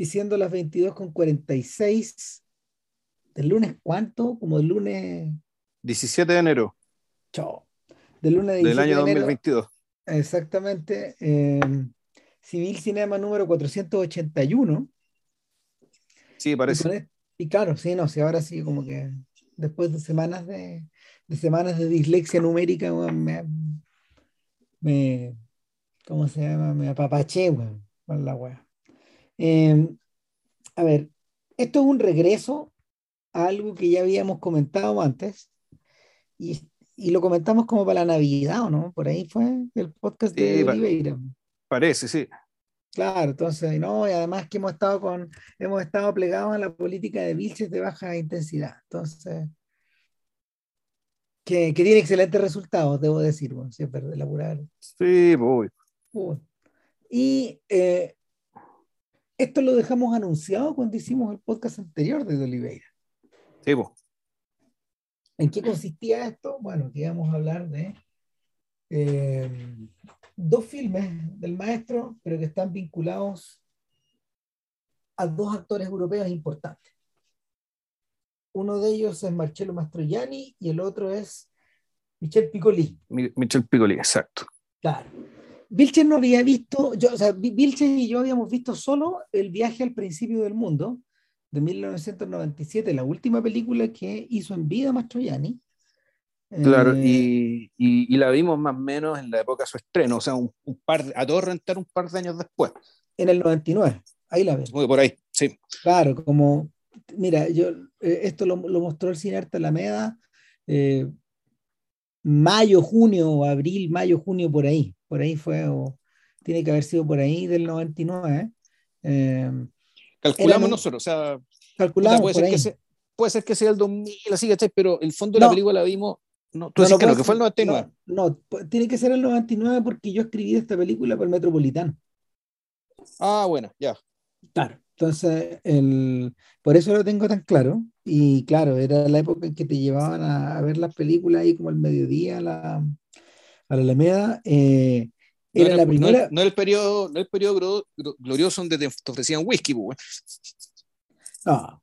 y siendo las 22 con 46 del lunes cuánto, como el lunes 17 de enero. Chao. Del lunes del año 2022. Exactamente. Eh, Civil Cinema número 481. Sí, parece. Y, claro, sí, no, sí, ahora sí, como que después de semanas de, de semanas de dislexia numérica, me, me, ¿cómo se llama? Me apapaché, con la wea. Em, a ver, esto es un regreso a algo que ya habíamos comentado antes y, y lo comentamos como para la Navidad, ¿o no? Por ahí fue el podcast de Oliveira. Parece, sí. Claro, entonces, no, y además que hemos estado con, hemos estado plegados a la política de Vilches de baja intensidad. Entonces, que, que tiene excelentes resultados, debo decir, bueno, siempre de laburar. Sí, voy. Y eh, esto lo dejamos anunciado cuando hicimos el podcast anterior de Oliveira. Sí, vos. ¿En qué consistía esto? Bueno, que íbamos a hablar de eh, dos filmes del maestro, pero que están vinculados a dos actores europeos importantes. Uno de ellos es Marcello Mastroianni y el otro es Michel Piccoli. Michel Piccoli, exacto. Claro. Vilches no había visto, yo, o sea, Vilches y yo habíamos visto solo El viaje al principio del mundo de 1997, la última película que hizo en vida Mastroianni. Claro, eh, y, la vimos más o menos en la época de su estreno, o sea, un, par, a todo rentar un par de años después. En el 99, ahí la vemos. Muy por ahí, sí. Claro, como, mira, yo, eh, esto lo, mostró el Cine Arte Alameda, eh, mayo, junio, abril, mayo, junio, por ahí, por ahí fue, o tiene que haber sido por ahí del 99. Calculamos nosotros, o sea, calculamos puede, ser Que sea, puede ser que sea el 2000, así, Pero el fondo de la película la vimos no, tú no, que, no, que fue el 99. No, tiene que ser el 99 porque yo escribí esta película para el Metropolitano. Ah, bueno, ya. Claro, entonces, el, por eso lo tengo tan claro. Y claro, era la época en que te llevaban a, ver las películas ahí como al mediodía a la, a la Alameda. Eh, era, la primera... no, el periodo, no el periodo glorioso donde te ofrecían whisky, pues. No,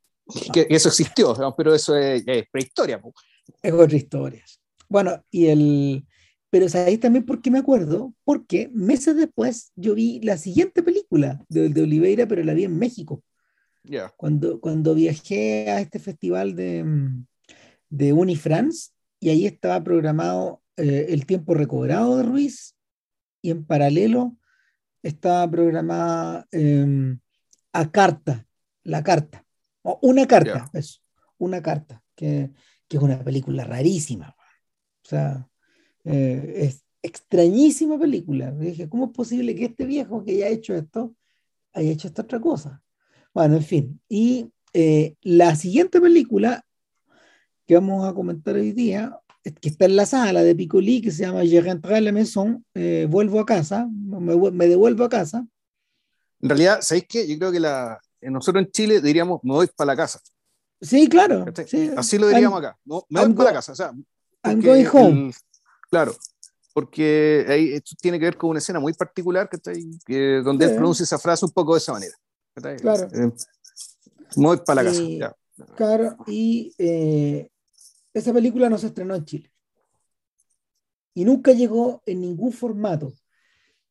Que, eso existió, pero eso es, prehistoria. Pues. Es otra historia. Bueno, y el. Pero sabéis también por qué me acuerdo, porque meses después yo vi la siguiente película de, de Oliveira, pero la vi en México. Yeah. Cuando, cuando viajé a este festival de, de Unifrance, y ahí estaba programado eh, el tiempo recobrado de Ruiz, y en paralelo estaba programada em, a carta, la carta, o una carta, eso, una carta, que, que es una película rarísima. O sea, eh, es extrañísima película. dije, ¿cómo es posible que este viejo que haya hecho esto haya hecho esta otra cosa? Bueno, en fin. Y eh, la siguiente película que vamos a comentar hoy día, que está en la sala de Piccoli, que se llama Je rentre à la maison, eh, vuelvo a casa, me, me, devuelvo a casa. En realidad, ¿sabéis qué? Yo creo que la, nosotros en Chile diríamos, me voy para la casa. Sí, claro. Así lo diríamos acá. me voy para la casa. O sea, I'm going home. claro, porque ahí, esto tiene que ver con una escena muy particular que, donde él pronuncia esa frase un poco de esa manera. Claro. Eh, voy para la casa. Claro, y eh, esa película no se estrenó en Chile. Y nunca llegó en ningún formato.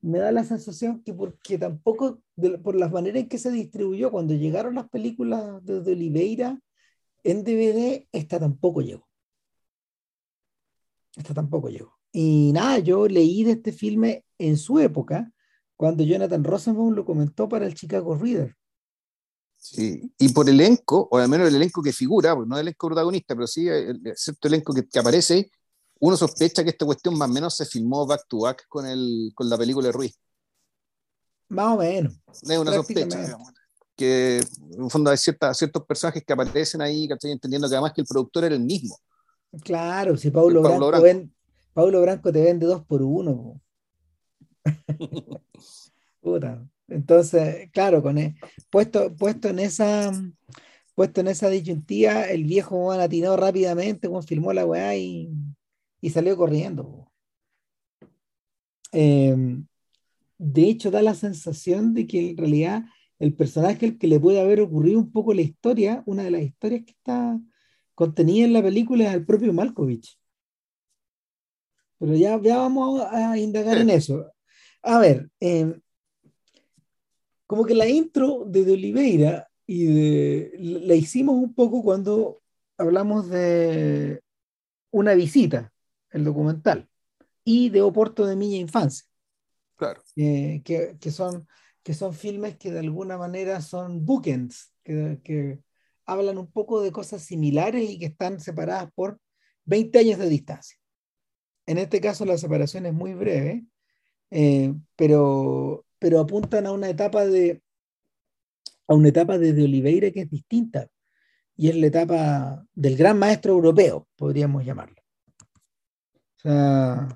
Me da la sensación que porque tampoco, por las maneras en que se distribuyó, cuando llegaron las películas de, de Oliveira en DVD, esta tampoco llegó. Esta tampoco llegó. Y nada, yo leí de este filme en su época, cuando Jonathan Rosenbaum lo comentó para el Chicago Reader. Sí, y por elenco, o al menos el elenco que figura, pues no el elenco protagonista, pero sí el, cierto elenco que, que, aparece, uno sospecha que esta cuestión más o menos se filmó back to back con, el, con la película de Ruiz. Más o menos. Es una sospecha, que en el fondo hay ciertas, ciertos personajes que aparecen ahí, que estoy entendiendo que además que el productor era el mismo. Claro, si Paulo, Branco, Branco. Ven, Branco te vende dos por uno. Puta. Entonces, claro, con e, puesto, puesto en esa puesto en esa disyuntiva, el viejo atinó rápidamente, confirmó la weá y, y salió corriendo. Eh, de hecho, da la sensación de que en realidad el personaje el que le puede haber ocurrido un poco la historia, una de las historias que está contenida en la película es el propio Malkovich. Pero ya, ya vamos a indagar en eso. A ver, em, como que la intro de, de Oliveira y de, la hicimos un poco cuando hablamos de una visita, el documental, y de Oporto de Miña Infancia. Claro. Eh, que, que, son, que son filmes que de alguna manera son bookends, que, que hablan un poco de cosas similares y que están separadas por 20 años de distancia. En este caso la separación es muy breve, eh, pero, pero apuntan a una etapa de a una etapa desde Oliveira que es distinta y es la etapa del gran maestro europeo, podríamos llamarlo. O sea,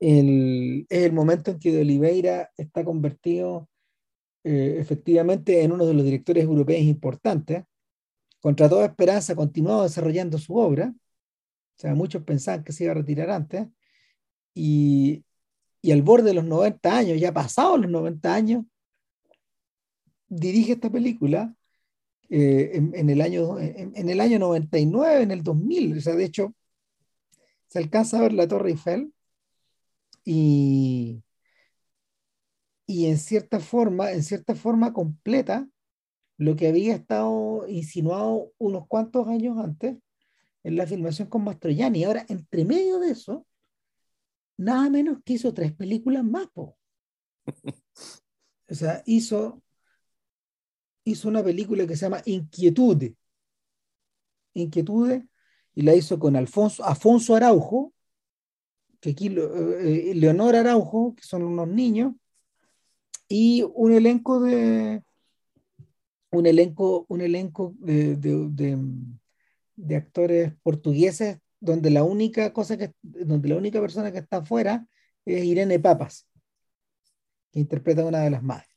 el, es el momento en que de Oliveira está convertido eh, efectivamente en uno de los directores europeos importantes. Contra toda esperanza, ha continuado desarrollando su obra o sea, muchos pensaban que se iba a retirar antes. Y, y al borde de los 90 años, ya pasados los 90 años, dirige esta película eh, en, en, el año, en, en, el año 99, en el 2000. O sea, de hecho, se alcanza a ver la Torre Eiffel y, y en cierta forma, en cierta forma completa lo que había estado insinuado unos cuantos años antes en la filmación con Mastroianni. Ahora, entre medio de eso, nada menos que hizo tres películas más. O sea, hizo, hizo una película que se llama Inquietude. Inquietude, y la hizo con Alfonso, Afonso Araujo, que aquí eh, Leonor Araujo, que son unos niños, y un elenco de un elenco, un elenco de, de, de de actores portugueses donde la única cosa que, donde la única persona que está afuera es Irene Papas, que interpreta a una de las madres.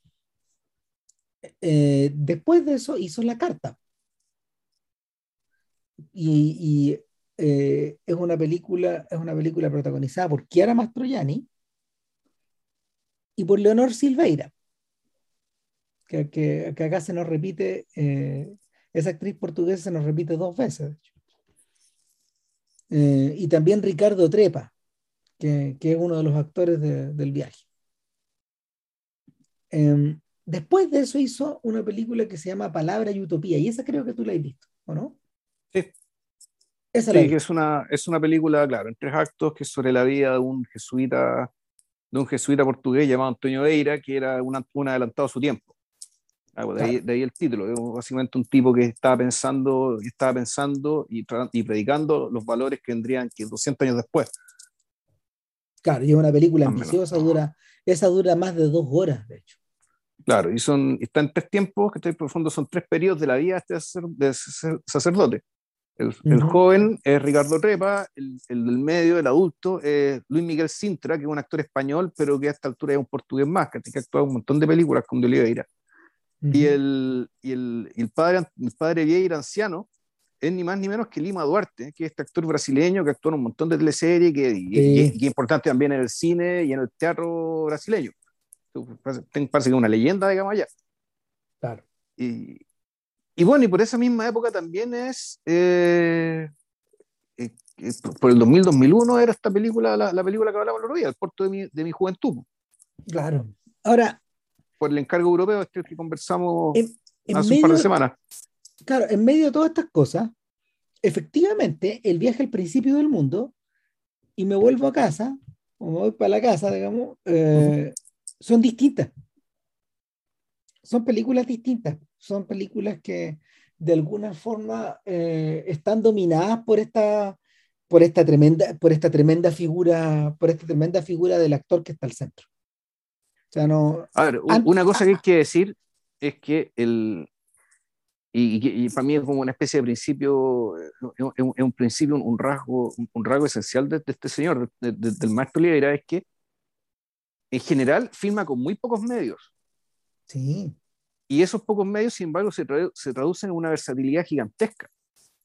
Eh, después de eso hizo La Carta. Y, eh, es una película, es una película protagonizada por Chiara Mastroianni y por Leonor Silveira, que, que, que acá se nos repite eh, esa actriz portuguesa se nos repite dos veces, de hecho. Eh, y también Ricardo Trepa, que, que, es uno de los actores de, del viaje. Eh, después de eso hizo una película que se llama Palabra y Utopía, y esa creo que tú la has visto, ¿o no? Sí. Esa sí, que es una, es una película, claro, en tres actos, que es sobre la vida de un jesuita, de un jesuita portugués llamado Antonio Deira, que era un, un adelantado a su tiempo. Ah, pues, de, ahí, de, ahí, el título, es básicamente un tipo que estaba pensando, estaba pensando y, y, predicando los valores que vendrían que 200 años después. Claro, y es una película ambiciosa, dura, esa dura más de dos horas, de hecho. Claro, y son, está en tres tiempos, que estoy profundo, son tres periodos de la vida de este sacerdote. El, uh -huh. el, joven es Ricardo Trepa, el, el, del medio, el adulto, es Luis Miguel Sintra, que es un actor español, pero que a esta altura es un portugués más, que ha actuado un montón de películas con de Oliveira. Y, el, y, el, y el, padre, el padre Vieira anciano es ni más ni menos que Lima Duarte, que es este actor brasileño que actúa en un montón de teleseries que, sí. y, y, y, es importante también en el cine y en el teatro brasileño. Parece, parece que es una leyenda, digamos, allá. Claro. Y, y bueno, y por esa misma época también es. Eh, eh, por el 2000-2001 era esta película, la, la, película que hablaba el otro día, El Puerto de mi, de mi Juventud. Claro. Ahora, por el encargo europeo, este que conversamos en, en hace medio, un par de semanas. Claro, en medio de todas estas cosas, efectivamente, el viaje al principio del mundo y me vuelvo a casa, o me voy para la casa, digamos, eh, son distintas. Son películas distintas, son películas que de alguna forma eh, están dominadas por esta, por esta tremenda, por esta tremenda figura, por esta tremenda figura del actor que está al centro. Sea, no, a ver, una cosa que hay que decir es que el. Y, y, y para mí es como una especie de principio, es un, es un principio, un rasgo, un rasgo esencial de, de este señor, de, de, del maestro Libera, es que en general filma con muy pocos medios. Sí. Y esos pocos medios, sin embargo, se, tradu se traducen en una versatilidad gigantesca.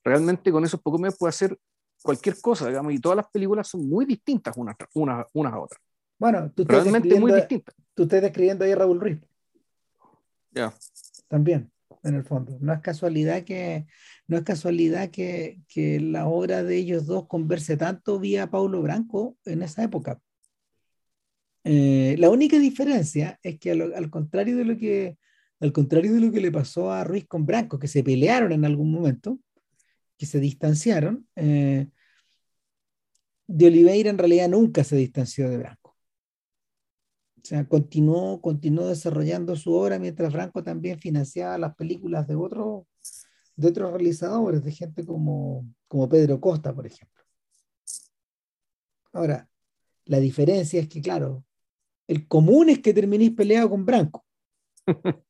Realmente con esos pocos medios puede hacer cualquier cosa, digamos, y todas las películas son muy distintas unas, unas, unas a otras. Bueno, tú estás, Realmente muy distintas. tú estás describiendo ahí a Raúl Ruiz. Ya. También, en el fondo. No es casualidad que, no es casualidad que, que la obra de ellos dos converse tanto vía Paulo Branco en esa época. Eh, la única diferencia es que al, al, contrario de lo que al contrario de lo que le pasó a Ruiz con Branco, que se pelearon en algún momento, que se distanciaron, eh, de Oliveira en realidad nunca se distanció de Branco. O sea, continuó, continuó desarrollando su obra mientras Branco también financiaba las películas de, otros de otros realizadores, de gente como, como Pedro Costa, por ejemplo. Ahora, la diferencia es que, claro, el común es que terminéis peleado con Branco.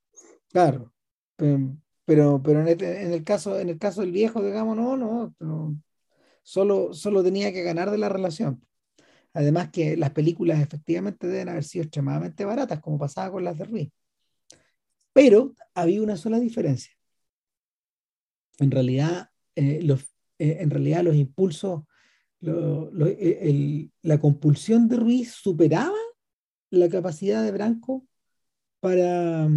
Claro, pero, pero, este, en, el caso, en el caso del viejo, digamos, no, no, solo, solo tenía que ganar de la relación. Además que las películas efectivamente deben haber sido extremadamente baratas, como pasaba con las de Ruiz. Pero había una sola diferencia. En realidad, eh, los, eh, en realidad los impulsos, eh, la compulsión de Ruiz superaba la capacidad de Branco para,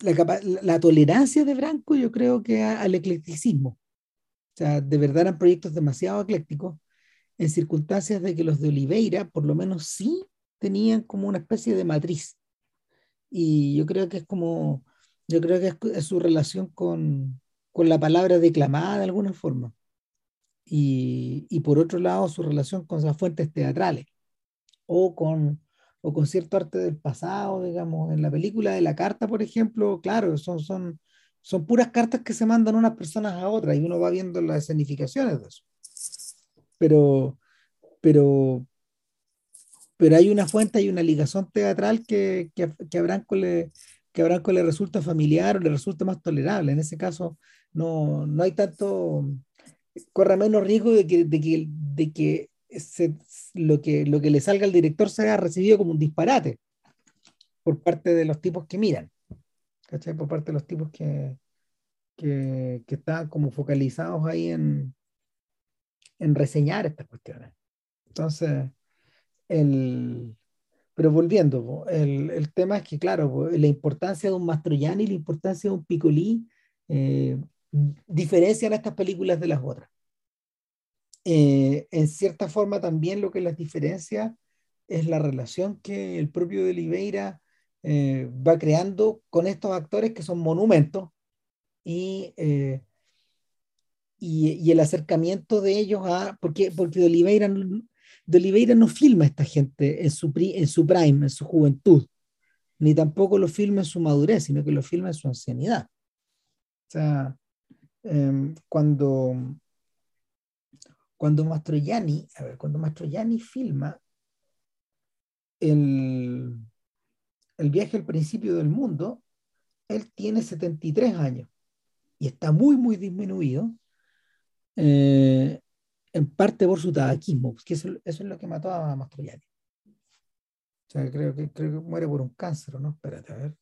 la, tolerancia de Branco, yo creo que al eclecticismo. O sea, de verdad eran proyectos demasiado eclécticos en circunstancias de que los de Oliveira, por lo menos sí, tenían como una especie de matriz. Y yo creo que es como, yo creo que es, su relación con, con, la palabra declamada de alguna forma. Y, y, por otro lado, su relación con las fuentes teatrales o con, o con cierto arte del pasado, digamos, en la película de la carta, por ejemplo, claro, son, son, son puras cartas que se mandan unas personas a otras y uno va viendo las escenificaciones de eso. Pero, pero, pero hay una fuente, hay una ligación teatral que, que, que a Branco le, que a Branco le resulta familiar o le resulta más tolerable. En ese caso, no, no hay tanto, corre menos riesgo de que, de que, de que lo, que, lo que le salga al director sea recibido como un disparate por parte de los tipos que miran, ¿cachai? Por parte de los tipos que, que, que están como focalizados ahí en, en reseñar estas cuestiones. Entonces, el, pero volviendo, el, el, tema es que, claro, la importancia de un Mastroianni y la importancia de un Piccoli eh, diferencian estas películas de las otras. Eh, en cierta forma también lo que las diferencia es la relación que el propio de Oliveira eh, va creando con estos actores que son monumentos y, eh, y, el acercamiento de ellos a, porque, porque de, Oliveira, de Oliveira no filma a esta gente en su, en su prime, en su juventud, ni tampoco lo filma en su madurez, sino que lo filma en su ancianidad. O sea, em, cuando, cuando Mastroianni, a ver, cuando Mastroianni filma el, el viaje al principio del mundo, él tiene 73 años y está muy, muy disminuido, eh, en parte por su tabaquismo, que eso, es lo que mató a Mastroianni. O sea, creo que, creo que muere por un cáncer, ¿no? Espérate, a ver.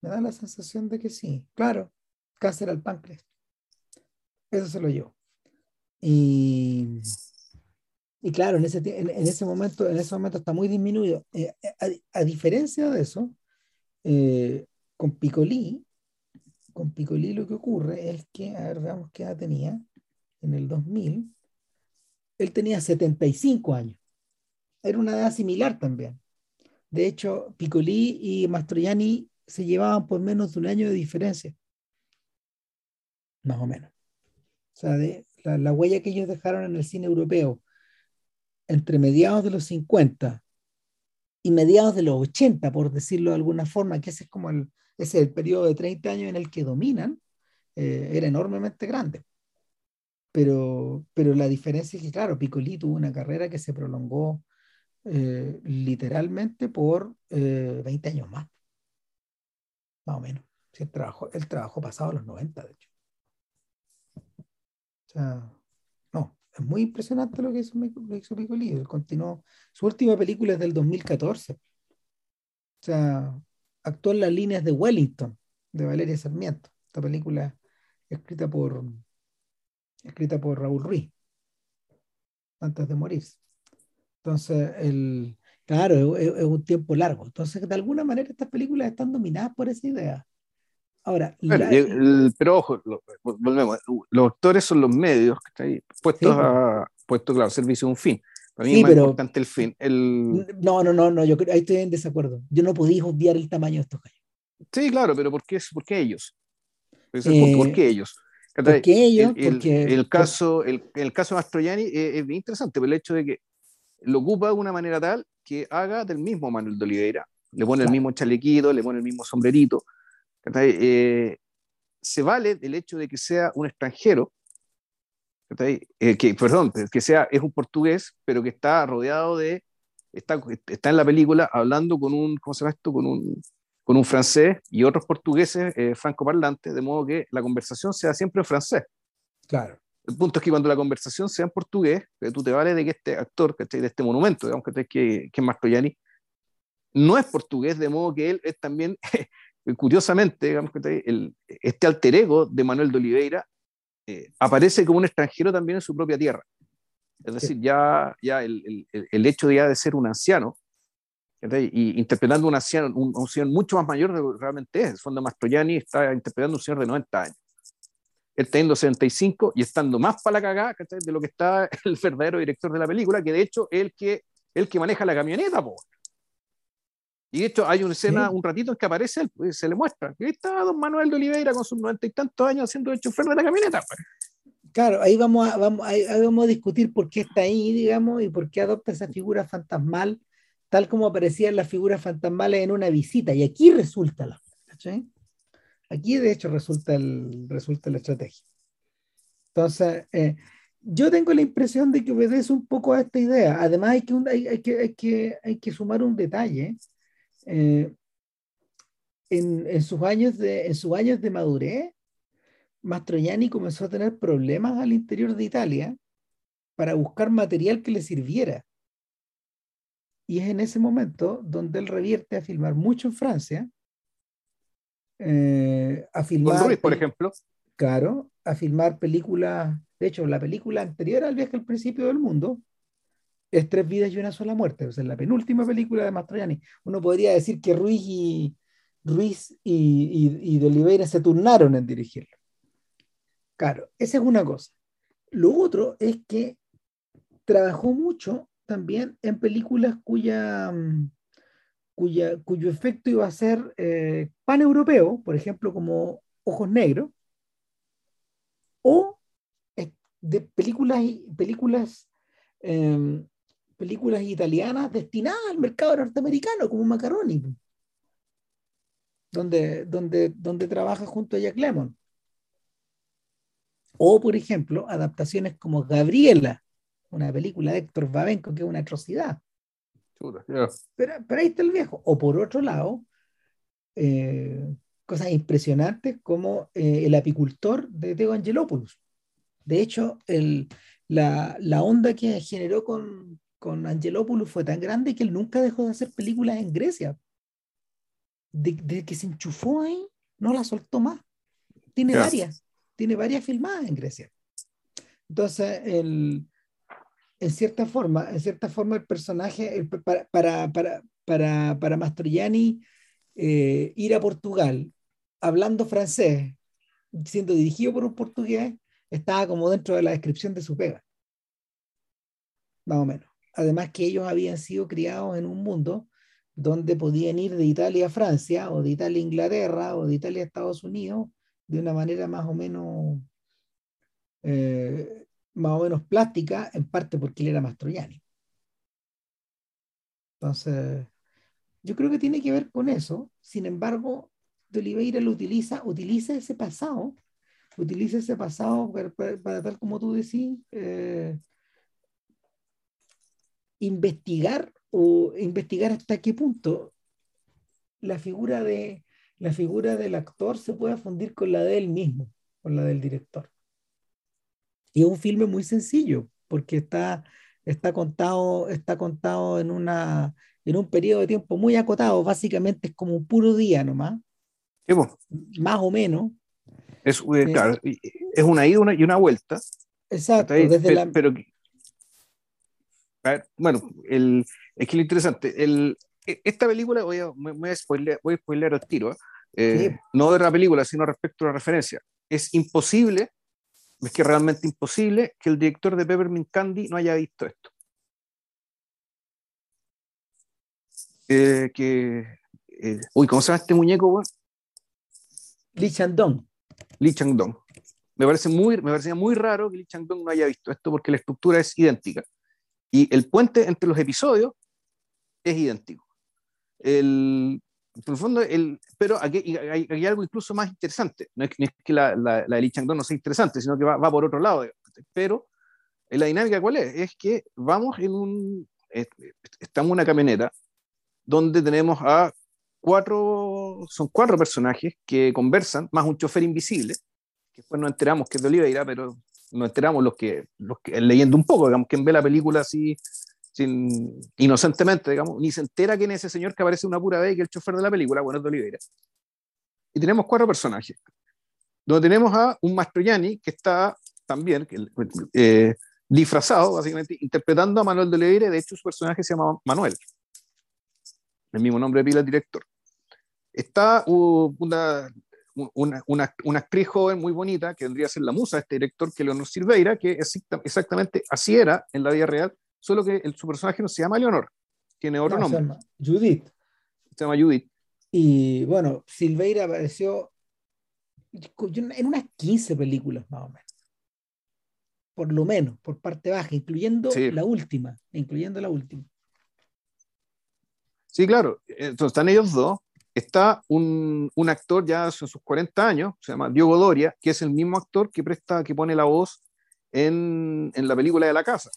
Me da la sensación de que sí. Claro, cáncer al páncreas. Eso se lo llevó. Y, y claro, en ese, en, ese momento, en ese momento está muy disminuido. Eh, a, diferencia de eso, eh, con Picolí, con Picolí lo que ocurre es que, a ver, veamos qué edad tenía, en el 2000, él tenía 75 años. Era una edad similar también. De hecho, Picolí y Mastroianni se llevaban por menos de un año de diferencia. Más o menos. O sea, de, la, huella que ellos dejaron en el cine europeo entre mediados de los 50 y mediados de los 80, por decirlo de alguna forma, que ese es como el, ese el periodo de 30 años en el que dominan, eh, era enormemente grande. Pero, pero la diferencia es que, claro, Piccoli tuvo una carrera que se prolongó eh, literalmente por 20 eh, años más, más o menos. el, trabajo, el trabajo pasado a los 90, de hecho. O sea, no, es muy impresionante lo que hizo, lo Piccoli. continuó. Su última película es del 2014. O sea, actuó en las líneas de Wellington, de Valeria Sarmiento. Esta película escrita por, escrita por Raúl Ruiz, antes de morir. Entonces, el, Claro, es, es, un tiempo largo. Entonces, de alguna manera, estas películas están dominadas por esa idea. Ahora, pero ojo, volvemos. Los actores son los medios que están ahí, puestos a puestos, claro, servicio a un fin. Para mí es más importante el fin. El... No, no, no, no, yo creo, ahí estoy en desacuerdo. Yo no podía obviar el tamaño de estos gallos. Sí, claro, pero ¿por qué, por qué ellos? ¿Por qué ellos? ¿Por qué ellos? El, porque, el caso, el, el caso de Mastroianni es, es, bien interesante, por el hecho de que lo ocupa de una manera tal que haga del mismo Manuel de Oliveira. Le pone el mismo chalequito, le pone el mismo sombrerito. Eh, se vale del hecho de que sea un extranjero, eh, que, perdón, que sea, es un portugués, pero que está rodeado de, está, está en la película hablando con un, ¿cómo se llama esto? Con un, con un francés y otros portugueses eh, francoparlantes, de modo que la conversación sea siempre en francés. Claro. El punto es que cuando la conversación sea en portugués, que tú te vales de que este actor, de este monumento, digamos que, que, que es Mastroianni, no es portugués, de modo que él es también, curiosamente, digamos que el, este alter ego de Manuel de Oliveira eh, aparece como un extranjero también en su propia tierra. Es decir, ya, ya el, el, el hecho de, ya de ser un anciano, y interpretando un anciano, un, un, señor mucho más mayor de lo que realmente es. Fondo Mastroianni está interpretando un señor de 90 años. Él teniendo 75 y estando más para la cagada de lo que está el verdadero director de la película, que de hecho es el que, el que maneja la camioneta. Po. Y de hecho hay una escena, un ratito en que aparece él, pues, se le muestra. que está don Manuel de Oliveira con sus 90 y tantos años haciendo el chofer de la camioneta. Pues. Claro, ahí vamos, a, vamos, ahí vamos a discutir por qué está ahí, digamos, y por qué adopta esa figura fantasmal tal como aparecían las figuras fantasmales en una visita. Y aquí resulta la, Aquí de hecho resulta, el, resulta la estrategia. Entonces, eh, yo tengo la impresión de que obedece un poco a esta idea. Además, hay que, hay, que, hay que, hay que sumar un detalle. Eh, en, en, sus años de, en sus años de madurez, Mastroianni comenzó a tener problemas al interior de Italia para buscar material que le sirviera. Y es en ese momento donde él revierte a filmar mucho en Francia. Eh, a filmar. Ruiz, por ejemplo. Claro, a filmar películas. De hecho, la película anterior al viaje al principio del mundo es Tres vidas y una sola muerte. O sea, la penúltima película de Mastroianni. Uno podría decir que Ruiz y, Ruiz y, y, y de Oliveira se turnaron en dirigirlo. Claro, esa es una cosa. Lo otro es que trabajó mucho también en películas cuya, cuya, cuyo efecto iba a ser eh, pan-europeo, por ejemplo, como Ojos Negros, o de películas, películas, eh, películas italianas destinadas al mercado norteamericano, como Macaroni, donde, donde, donde trabaja junto a Jack Lemmon. O, por ejemplo, adaptaciones como Gabriela, una película de Héctor Babenco que es una atrocidad. pero, pero, ahí está el viejo. O por otro lado, eh, cosas impresionantes como eh, El apicultor de Teo Angelopoulos. De hecho, el, la, la, onda que generó con, con Angelopoulos fue tan grande que él nunca dejó de hacer películas en Grecia. Desde de que se enchufó ahí, no la soltó más. Tiene varias, tiene varias filmadas en Grecia. Entonces, el, en cierta forma, en cierta forma el personaje, para, para, para, para, para Mastroianni, eh, ir a Portugal hablando francés, siendo dirigido por un portugués, estaba como dentro de la descripción de su pega. Más o menos. Además que ellos habían sido criados en un mundo donde podían ir de Italia a Francia, o de Italia a Inglaterra, o de Italia a Estados Unidos, de una manera más o menos eh, más o menos plástica, en parte porque él era Mastroianni. Entonces, yo creo que tiene que ver con eso. Sin embargo, de Oliveira lo utiliza, utiliza ese pasado, utiliza ese pasado para, tal como tú decís, eh, investigar o investigar hasta qué punto la figura de la figura del actor se puede fundir con la de él mismo, con la del director. Y es un filme muy sencillo, porque está, está, contado, está contado en, una, en un periodo de tiempo muy acotado, básicamente es como un puro día nomás. Más o menos. Es, eh, claro, es una ida y una vuelta. Exacto, desde pero, la... pero bueno, el, Es que lo interesante, el, e, esta película, voy a, voy a spoiler, voy a spoiler al tiro, eh, no de la película, sino respecto a la referencia. Es imposible, es que realmente imposible, que el director de Peppermint Candy no haya visto esto. Eh, que, eh, uy, ¿cómo se llama este muñeco? Lee Chang-dong. Lee Chang-dong. Me, parece muy, me parecía muy raro que Lee Chang-dong no haya visto esto porque la estructura es idéntica. Y el puente entre los episodios es idéntico. El, por el fondo, el, pero aquí hay, algo incluso más interesante. No es, que la, la, la, de Chang-dong no sea interesante, sino que va, va por otro lado. Pero la dinámica, ¿cuál es? Es que vamos en un. Estamos en una camioneta donde tenemos a cuatro, son cuatro personajes que conversan, más un chofer invisible, que después nos enteramos que es de Oliveira, pero nos enteramos los que, los que leyendo un poco, digamos, quien ve la película así inocentemente, digamos, ni se entera quién es ese señor que aparece una pura vez, que es el chofer de la película, bueno, es de Oliveira. Y tenemos cuatro personajes, donde tenemos a un Mastroianni que está también eh, disfrazado, básicamente, interpretando a Manuel de Oliveira, de hecho su personaje se llama Manuel el mismo nombre de pila director. Está una, una, una, actriz joven muy bonita, que vendría a ser la musa de este director, que Leonor Silveira, que exactamente así era en la vida real, solo que el, su personaje no se llama Leonor, tiene otro nombre. Se llama Judith. Se llama Judith. Y bueno, Silveira apareció en unas 15 películas más o menos. Por lo menos, por parte baja, incluyendo la última, incluyendo la última. Sí, claro. Entonces están ellos dos. Está un, un actor ya en sus 40 años, se llama Diogo Doria, que es el mismo actor que presta, que pone la voz en, en la película de la casa,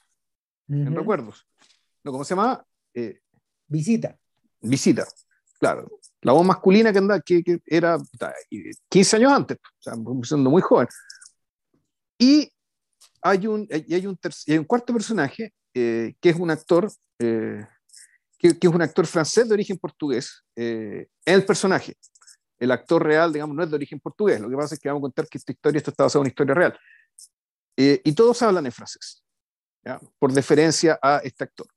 en recuerdos. ¿No, ¿Cómo se llama? Eh, Visita. Visita, claro. La voz masculina que, anda, que, que era 15 años antes, o sea, siendo muy joven. Y hay un, y hay un, hay un cuarto personaje eh, que es un actor eh, que, es un actor francés de origen portugués, eh, el personaje. El actor real, digamos, no es de origen portugués. Lo que pasa es que vamos a contar que esta historia esto está basada en una historia real. Eh, y todos hablan en francés, por deferencia a este actor.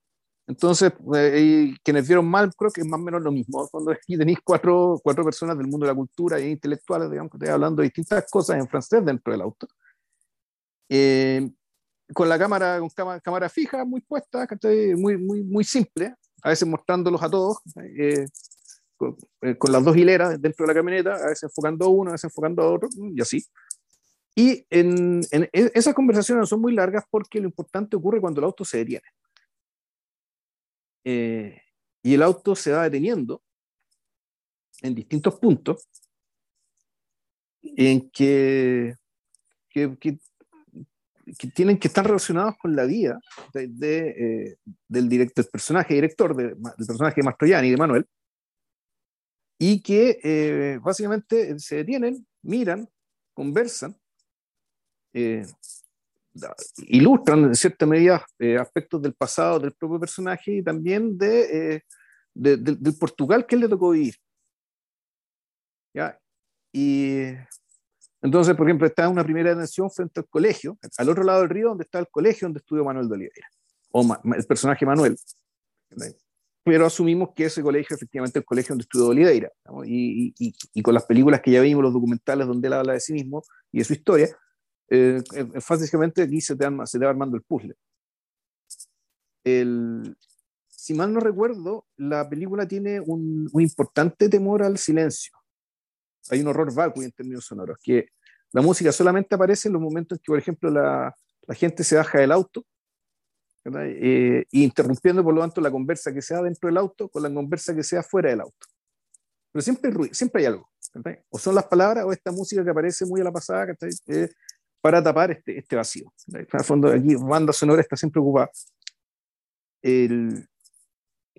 Entonces, eh, quienes vieron mal, creo que es más o menos lo mismo. Cuando aquí tenéis cuatro, cuatro personas del mundo de la cultura e intelectuales, digamos, que están hablando de distintas cosas en francés dentro del auto. Eh, con la cámara, con cámara, cámara fija, muy puesta, muy, muy, muy simple, a veces mostrándolos a todos, eh, eh, con, las dos hileras dentro de la camioneta, a veces enfocando a uno, a veces enfocando a otro, y así. Y en, en, esas conversaciones no son muy largas porque lo importante ocurre cuando el auto se detiene. Eh, y el auto se va deteniendo en distintos puntos en que, que, que que tienen que estar relacionados con la vida de, eh, del, director, personaje director, del personaje de Mastroianni, de Manuel, y que eh, básicamente se detienen, miran, conversan, eh, ilustran en cierta medida aspectos del pasado del propio personaje y también de, del Portugal que le tocó vivir. ¿Ya? Y entonces, por ejemplo, está una primera detención frente al colegio, al otro lado del río, donde está el colegio donde estudió Manuel de Oliveira, o el personaje Manuel. Pero asumimos que ese colegio efectivamente el colegio donde estudió Oliveira. Y, y, y, con las películas que ya vimos, los documentales donde él habla de sí mismo y de su historia, eh, eh básicamente aquí se te, se te va armando el puzzle. El, si mal no recuerdo, la película tiene un, un importante temor al silencio hay un horror vacuo en términos sonoros, que la música solamente aparece en los momentos en que, por ejemplo, la, la gente se baja del auto, eh, interrumpiendo por lo tanto la conversa que sea dentro del auto con la conversa que sea fuera del auto. Pero siempre hay ruido, siempre hay algo. O son las palabras o esta música que aparece muy a la pasada eh, para tapar este, este vacío. En el fondo, aquí banda sonora está siempre ocupada. El,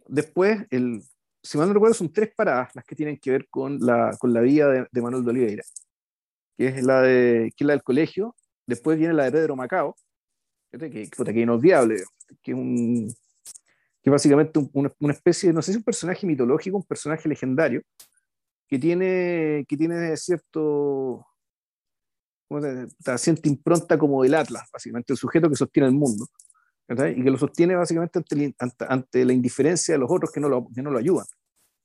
después, el, si mal no recuerdo, son tres paradas las que tienen que ver con la, con la vida de, Manuel de Oliveira, que es, la de, que es la del colegio, después viene la de Pedro Macao, que, que, que inolvidable, que es un que básicamente una, una, especie, no sé si un personaje mitológico, un personaje legendario, que tiene, que tiene cierto, ¿cómo se, cierta impronta como del Atlas, básicamente el sujeto que sostiene el mundo, y que lo sostiene básicamente ante, ante, la indiferencia de los otros que no lo, que no lo ayudan.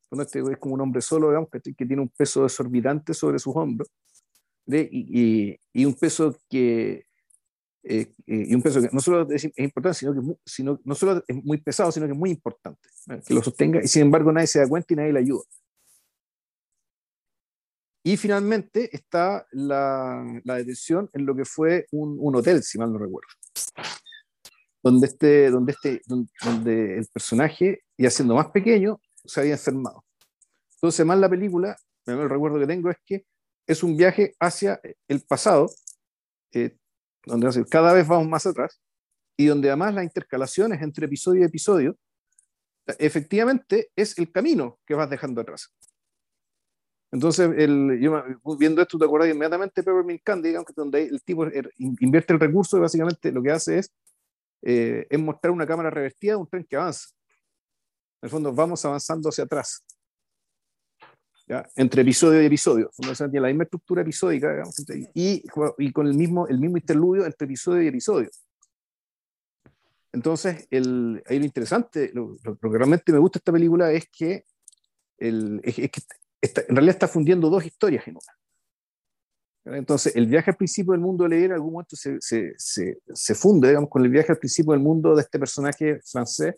Cuando este es como un hombre solo, digamos, que, que tiene un peso desorbitante sobre sus hombros y, y, un peso que eh, eh, y un peso que no solo es, importante, sino que sino, no solo es muy pesado, sino que es muy importante, que lo sostenga y sin embargo nadie se da cuenta y nadie le ayuda. Y finalmente está la, la detención en lo que fue un, un, hotel, si mal no recuerdo, donde, este, donde, este, donde, el personaje, ya siendo más pequeño, se había enfermado. Entonces, más la película, el recuerdo que tengo es que es un viaje hacia el pasado, eh, donde cada vez vamos más atrás, y donde además las intercalaciones entre episodio y episodio, efectivamente es el camino que vas dejando atrás. Entonces, el, yo viendo esto, te acuerdas inmediatamente Peppermint Candy, donde el tipo er, invierte el recurso y básicamente lo que hace es, eh, es mostrar una cámara revertida de un tren que avanza. En el fondo, vamos avanzando hacia atrás. ¿ya? Entre episodio y episodio. Tiene la misma estructura episódica y, y, con el mismo, el mismo interludio entre episodio y episodio. Entonces, el, ahí lo interesante, lo, que realmente me gusta de esta película es que, el, es, que en realidad está fundiendo dos historias en una. Entonces, el viaje al principio del mundo de leer en algún momento se, se, se, funde, digamos, con el viaje al principio del mundo de este personaje francés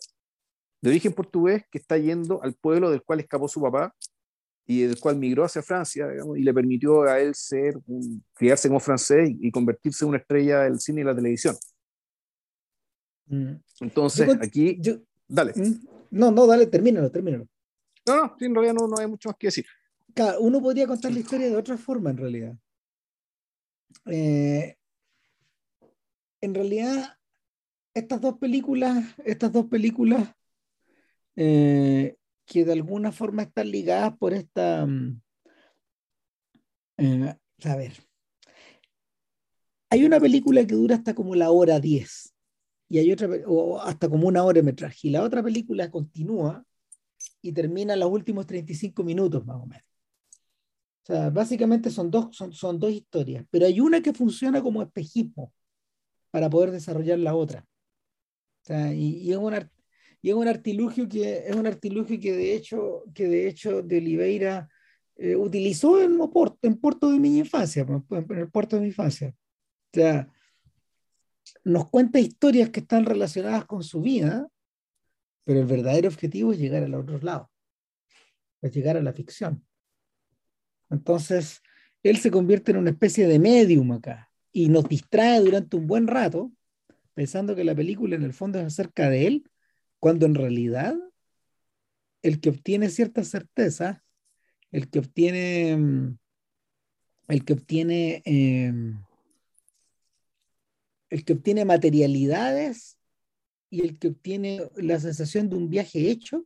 de origen portugués que está yendo al pueblo del cual escapó su papá y del cual migró hacia Francia digamos, y le permitió a él ser un, criarse como francés y, convertirse en una estrella del cine y la televisión. Mm. Entonces, aquí... Yo, dale. Mm, no, no, dale, termínalo, termínalo. No, no, en realidad no, no hay mucho más que decir. uno podría contar la historia de otra forma, en realidad. Eh, en realidad, estas dos películas, estas dos películas eh, que de alguna forma están ligadas por esta... Mm, eh, a ver, hay una película que dura hasta como la hora 10 y hay otra, o hasta como una hora de metraje, y la otra película continúa y termina los últimos 35 minutos más o menos. O sea, básicamente son dos, son, son dos historias, pero hay una que funciona como espejismo para poder desarrollar la otra. O sea, y, y, es una, y, es un artilugio que es un artilugio que de hecho que de hecho de Oliveira eh, utilizó en en Puerto de mi infancia, en el puerto de mi infancia. O sea, nos cuenta historias que están relacionadas con su vida, pero el verdadero objetivo es llegar al otro lado, es llegar a la ficción. Entonces, él se convierte en una especie de medium acá y nos distrae durante un buen rato, pensando que la película en el fondo es acerca de él, cuando en realidad el que obtiene cierta certeza, el que obtiene, el que obtiene, em, el que obtiene materialidades y el que obtiene la sensación de un viaje hecho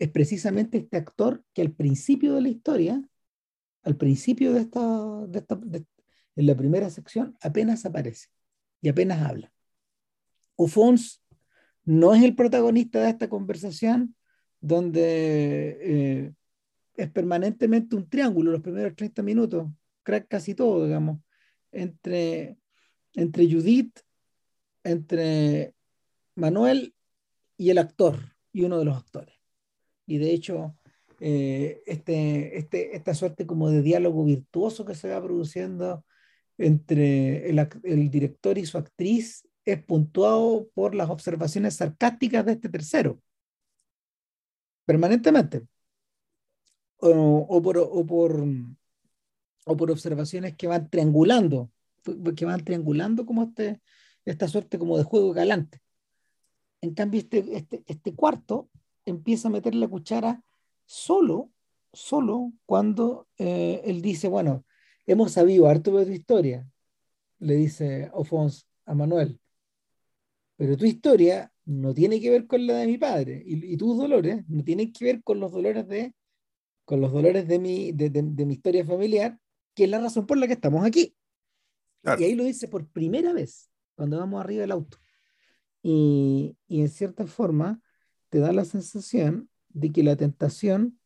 es precisamente este actor que al principio de la historia, al principio de esta, en la primera sección, apenas aparece y apenas habla. Ufons no es el protagonista de esta conversación donde eh, es permanentemente un triángulo los primeros 30 minutos, casi todo, digamos, entre, entre Judith, entre Manuel y el actor, y uno de los actores. Y de hecho, eh, este, este, esta suerte como de diálogo virtuoso que se va produciendo entre el, director y su actriz es puntuado por las observaciones sarcásticas de este tercero, permanentemente, o, o, por, o, por, o por observaciones que van triangulando, que van triangulando como este, esta suerte como de juego galante. En cambio, este, este, este cuarto empieza a meter la cuchara solo, solo cuando eh, él dice, bueno, hemos sabido harto de tu historia, le dice Alfonso a Manuel, pero tu historia no tiene que ver con la de mi padre y, tus dolores no tienen que ver con los dolores de con los dolores de mi, de, de, mi historia familiar, que es la razón por la que estamos aquí. Y ahí lo dice por primera vez, cuando vamos arriba del auto. Y, en cierta forma te da la sensación de que la tentación,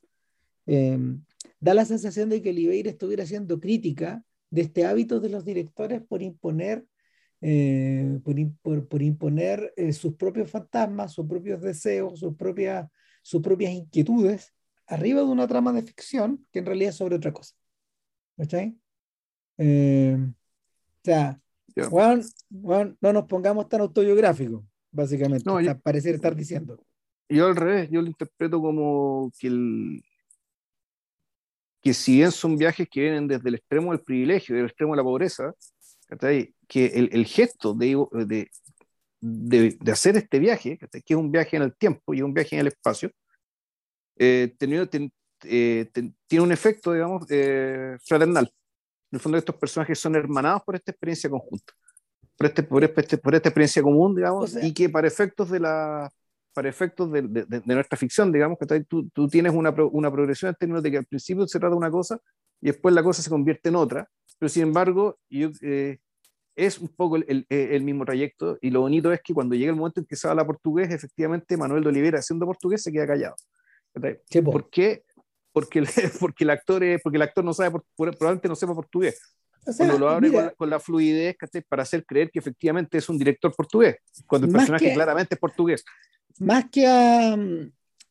em, da la sensación de que Oliveira estuviera haciendo crítica de este hábito de los directores por imponer eh, por, imponer eh, sus propios fantasmas, sus propios deseos, sus propias, sus propias inquietudes arriba de una trama de ficción que en realidad es sobre otra cosa. ¿Cachai? Eh, o sea, no nos pongamos tan autobiográficos, básicamente, no, parecer estar diciendo. Yo al revés, yo lo interpreto como que el, que si bien son viajes que vienen desde el extremo del privilegio, del extremo de la pobreza, que el, el gesto de, de, de, hacer este viaje, que es un viaje en el tiempo y un viaje en el espacio, eh, eh tiene un efecto, digamos, eh, fraternal. En el fondo, estos personajes son hermanados por esta experiencia conjunta, por, este, por, este, por esta experiencia común, digamos, y que para efectos de la para efectos de, de, nuestra ficción, digamos, que tú, tú tienes una, una, progresión en términos de que al principio se trata de una cosa y después la cosa se convierte en otra, pero sin embargo, yo, eh, es un poco el, el, mismo trayecto y lo bonito es que cuando llega el momento en que se habla portugués, efectivamente Manuel de Oliveira, siendo portugués, se queda callado. ¿Por qué? Porque el, porque el actor es, porque el actor no sabe, probablemente no sepa portugués. cuando lo abre con, la fluidez para hacer creer que efectivamente es un director portugués, cuando el personaje claramente es portugués. Más que a,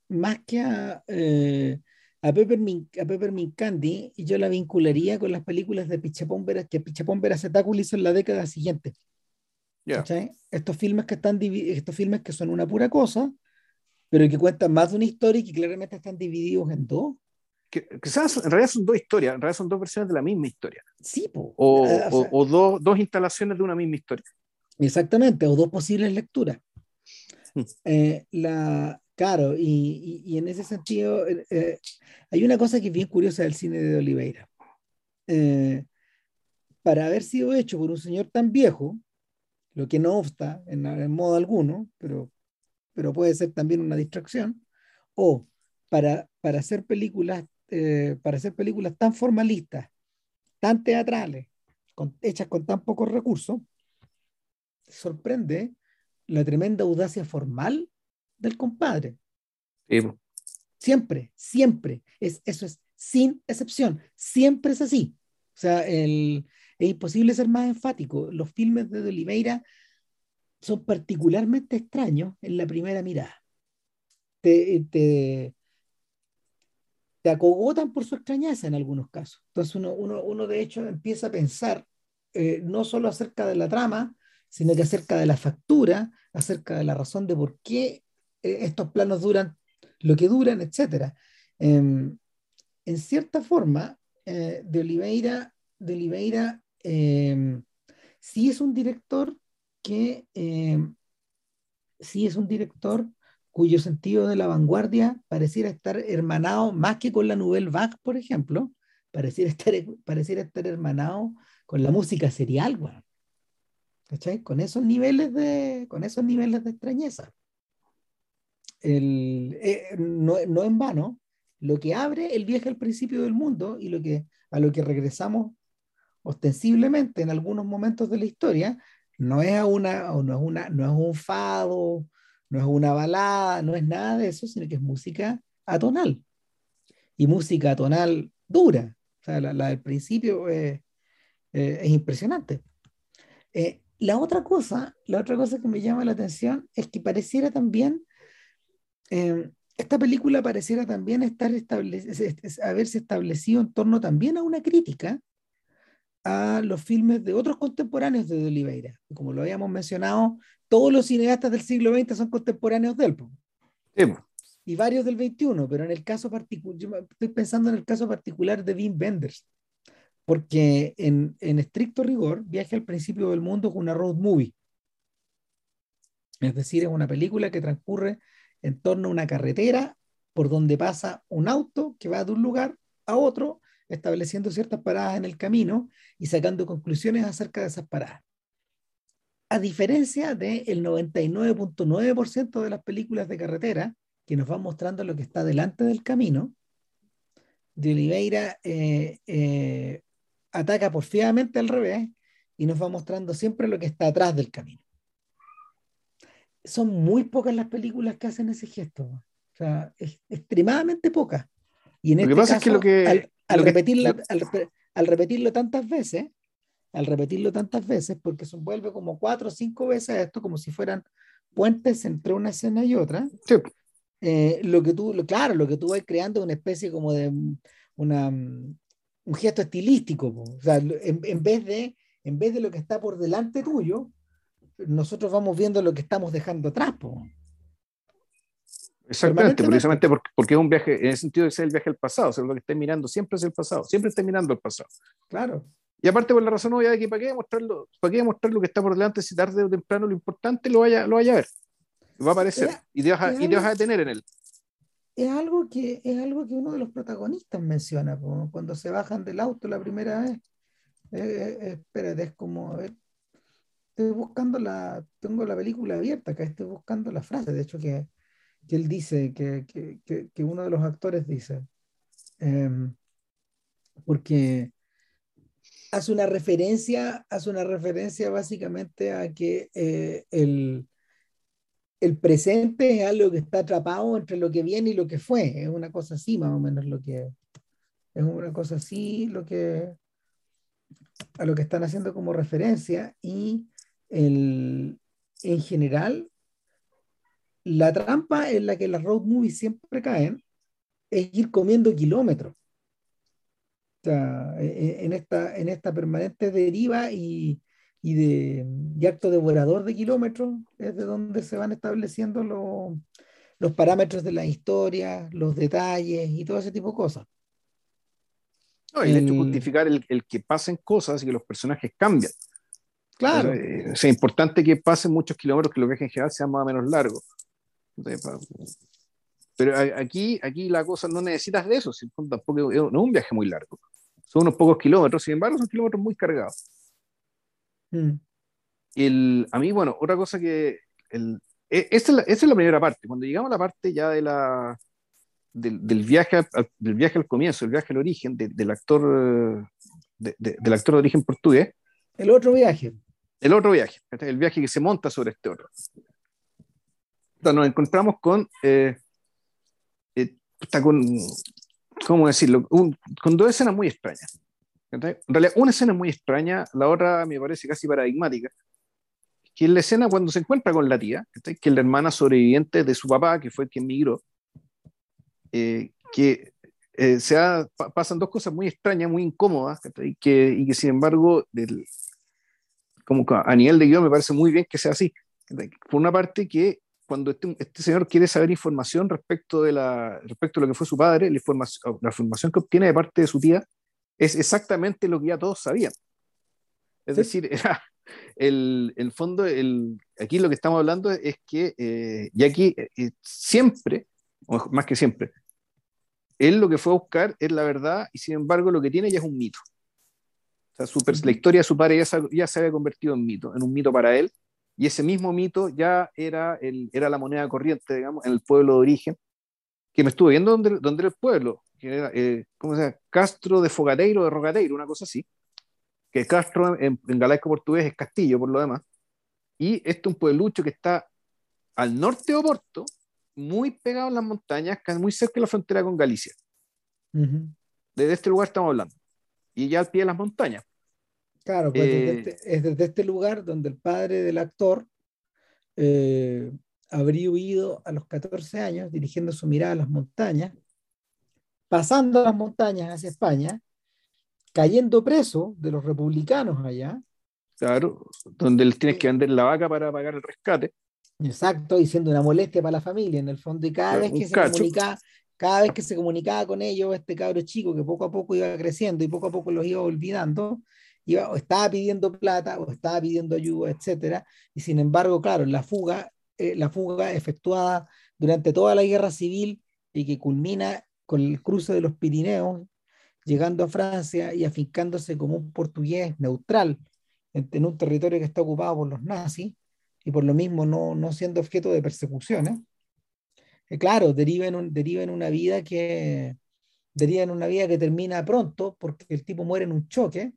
más que a, eh, a, Peppermint, a Peppermint Candy, yo la vincularía con las películas de Pichapón que Pichapón Veracetáculo hizo en la década siguiente. Estos filmes que están estos filmes que son una pura cosa, pero que cuentan más de una historia y que claramente están divididos en dos. Que, en realidad son dos historias, en realidad son dos versiones de la misma historia. Sí, o, o, o, dos, dos, instalaciones de una misma historia. Exactamente, o dos posibles lecturas. Hmm. Eh, la, claro, y, y, en ese sentido, eh, eh, hay una cosa que es bien curiosa del cine de Oliveira. para haber sido hecho por un señor tan viejo, lo que no obsta en, en modo alguno, pero pero puede ser también una distracción, o para, para hacer películas, eh, para hacer películas tan formalistas, tan teatrales, hechas con tan pocos recursos, sorprende la tremenda audacia formal del compadre. Siempre, siempre. Es, eso es sin excepción. Siempre es así. O sea, el, es imposible ser más enfático. Los filmes de Oliveira son particularmente extraños en la primera mirada. Te, te, te acogotan por su extrañeza en algunos casos. Entonces uno, uno, uno de hecho empieza a pensar eh, no solo acerca de la trama, sino que acerca de la factura, acerca de la razón de por qué eh, estos planos duran lo que duran, etc. Em, en cierta forma, eh, de Oliveira, de Oliveira em, sí es un director que eh, sí es un director cuyo sentido de la vanguardia pareciera estar hermanado más que con la Nouvelle Vague, por ejemplo, pareciera estar, pareciera estar hermanado con la música serial, bueno, ¿cachai? Con esos niveles de, con esos niveles de extrañeza. El, eh, no, no, en vano, lo que abre el viaje al principio del mundo y lo que, a lo que regresamos ostensiblemente en algunos momentos de la historia no es, una, no, es una, no es un fado, no es una balada, no es nada de eso, sino que es música atonal. Y música atonal dura. O sea, la, del principio es impresionante. Eh, la otra cosa, la otra cosa que me llama la atención es que pareciera también, eh, esta película pareciera también estar haberse establecido en torno también a una crítica a los filmes de otros contemporáneos de, Oliveira. Como lo habíamos mencionado, todos los cineastas del siglo XX son contemporáneos de él. Y varios del XXI, pero en el caso particular, estoy pensando en el caso particular de Wim Wenders, porque en, en estricto rigor, Viaje al principio del mundo es una road movie. Es decir, es una película que transcurre en torno a una carretera por donde pasa un auto que va de un lugar a otro estableciendo ciertas paradas en el camino y sacando conclusiones acerca de esas paradas. A diferencia del 99.9% de las películas de carretera que nos van mostrando lo que está delante del camino, de Oliveira eh, eh, ataca porfiadamente al revés y nos va mostrando siempre lo que está atrás del camino. Son muy pocas las películas que hacen ese gesto. O sea, es extremadamente pocas. Y en lo este que pasa es que lo que, al, repetirlo, al, repetirlo tantas veces, al repetirlo tantas veces, porque se vuelve como cuatro o cinco veces esto, como si fueran puentes entre una escena y otra. Eh, lo que tú, claro, lo que tú vas creando es una especie como de una, un gesto estilístico. O sea, en, vez de, en vez de lo que está por delante tuyo, nosotros vamos viendo lo que estamos dejando atrás. Exactamente, precisamente porque, porque, es un viaje, en el sentido de ser el viaje al pasado, o sea, lo que estés mirando siempre es el pasado, siempre está mirando el pasado. Claro. Y aparte por la razón obvia de que para qué mostrarlo, para qué mostrar lo que está por delante si tarde o temprano lo importante lo vaya, lo vaya a ver. Va a aparecer y, te vas a, y te vas a detener en él. Es algo, que, es algo que uno de los protagonistas menciona cuando se bajan del auto la primera vez. Eh, eh, eh, espérate, es como. estoy buscando la. Tengo la película abierta acá, estoy buscando la frase, de hecho, que, que él dice, que, que, que, uno de los actores dice. Em, porque hace una referencia, hace una referencia básicamente a que eh, el, el, presente es algo que está atrapado entre lo que viene y lo que fue. Es una cosa así, más o menos lo que es una cosa así lo que a lo que están haciendo como referencia y el, en general la trampa en la que las road movies siempre caen es ir comiendo kilómetros. E, e, en esta, en esta permanente deriva y, y de y acto devorador de kilómetros es de donde se van estableciendo los, los parámetros de la historia, los detalles y todo ese tipo de cosas. No, y el, hecho de justificar el, el, que pasen cosas y que los personajes cambian. Claro. O sea, es importante que pasen muchos kilómetros, que los viajes en general sean más o menos largos. Pero aquí, aquí la cosa no necesitas de eso, tampoco no es un viaje muy largo. Son unos pocos kilómetros, sin embargo, son kilómetros muy cargados. Mm. El, a mí, bueno, otra cosa que. El, e, esta, es la, es la, primera parte. Cuando llegamos a la parte ya de la, del, del viaje, al, del viaje al comienzo, el viaje al origen del actor de, del actor de origen portugués. El otro viaje. El otro viaje, el viaje que se monta sobre este otro nos encontramos con, eh, eh, con ¿cómo decirlo? con dos escenas muy extrañas. En realidad, una escena muy extraña, la otra me parece casi paradigmática, que es la escena cuando se encuentra con la tía, que es la hermana sobreviviente de su papá, que fue quien migró, eh, que se pasan dos cosas muy extrañas, muy incómodas, y que sin embargo, del, como a nivel de guion me parece muy bien que sea así. Por una parte que cuando este, este, señor quiere saber información respecto de, la, respecto de lo que fue su padre, la información, la información que obtiene de parte de su tía es exactamente lo que ya todos sabían. Es decir, era el, el fondo, el, aquí lo que estamos hablando es que, eh, aquí eh, eh, siempre, o más que siempre, él lo que fue a buscar es la verdad y sin embargo lo que tiene ya es un mito. O sea, la historia de su padre ya ya se había convertido en mito, en un mito para él y ese mismo mito ya era, el, era la moneda corriente, digamos, en el pueblo de origen, que me estuve viendo donde, donde era el pueblo, que era, eh, ¿cómo se llama? Castro de Fogateiro, de Rogateiro, una cosa así, que Castro en, en galaico portugués es Castillo, por lo demás, y este es un pueblucho que está al norte de Oporto, muy pegado en las montañas, muy cerca de la frontera con Galicia. Desde este lugar estamos hablando. Y ya al pie de las montañas. Claro, pues eh, este, es desde este lugar donde el padre del actor eh, habría huido a los 14 años, dirigiendo su mirada a las montañas, pasando las montañas hacia España, cayendo preso de los republicanos allá. Claro, donde él tiene que vender la vaca para pagar el rescate. Exacto, y siendo una molestia para la familia en el fondo, y cada vez que se comunicaba, cada vez que se comunicaba con ellos, este cabro chico que poco a poco iba creciendo y poco a poco los iba olvidando, iba, o estaba pidiendo plata o estaba pidiendo ayuda, etcétera, y sin embargo, claro, la fuga, eh, la fuga efectuada durante toda la guerra civil y que culmina con el cruce de los Pirineos, llegando a Francia y afincándose como un portugués neutral en, un territorio que está ocupado por los nazis y por lo mismo no, no siendo objeto de persecuciones. Eh, claro, deriva en, un, deriva en una vida que deriva en una vida que termina pronto porque el tipo muere en un choque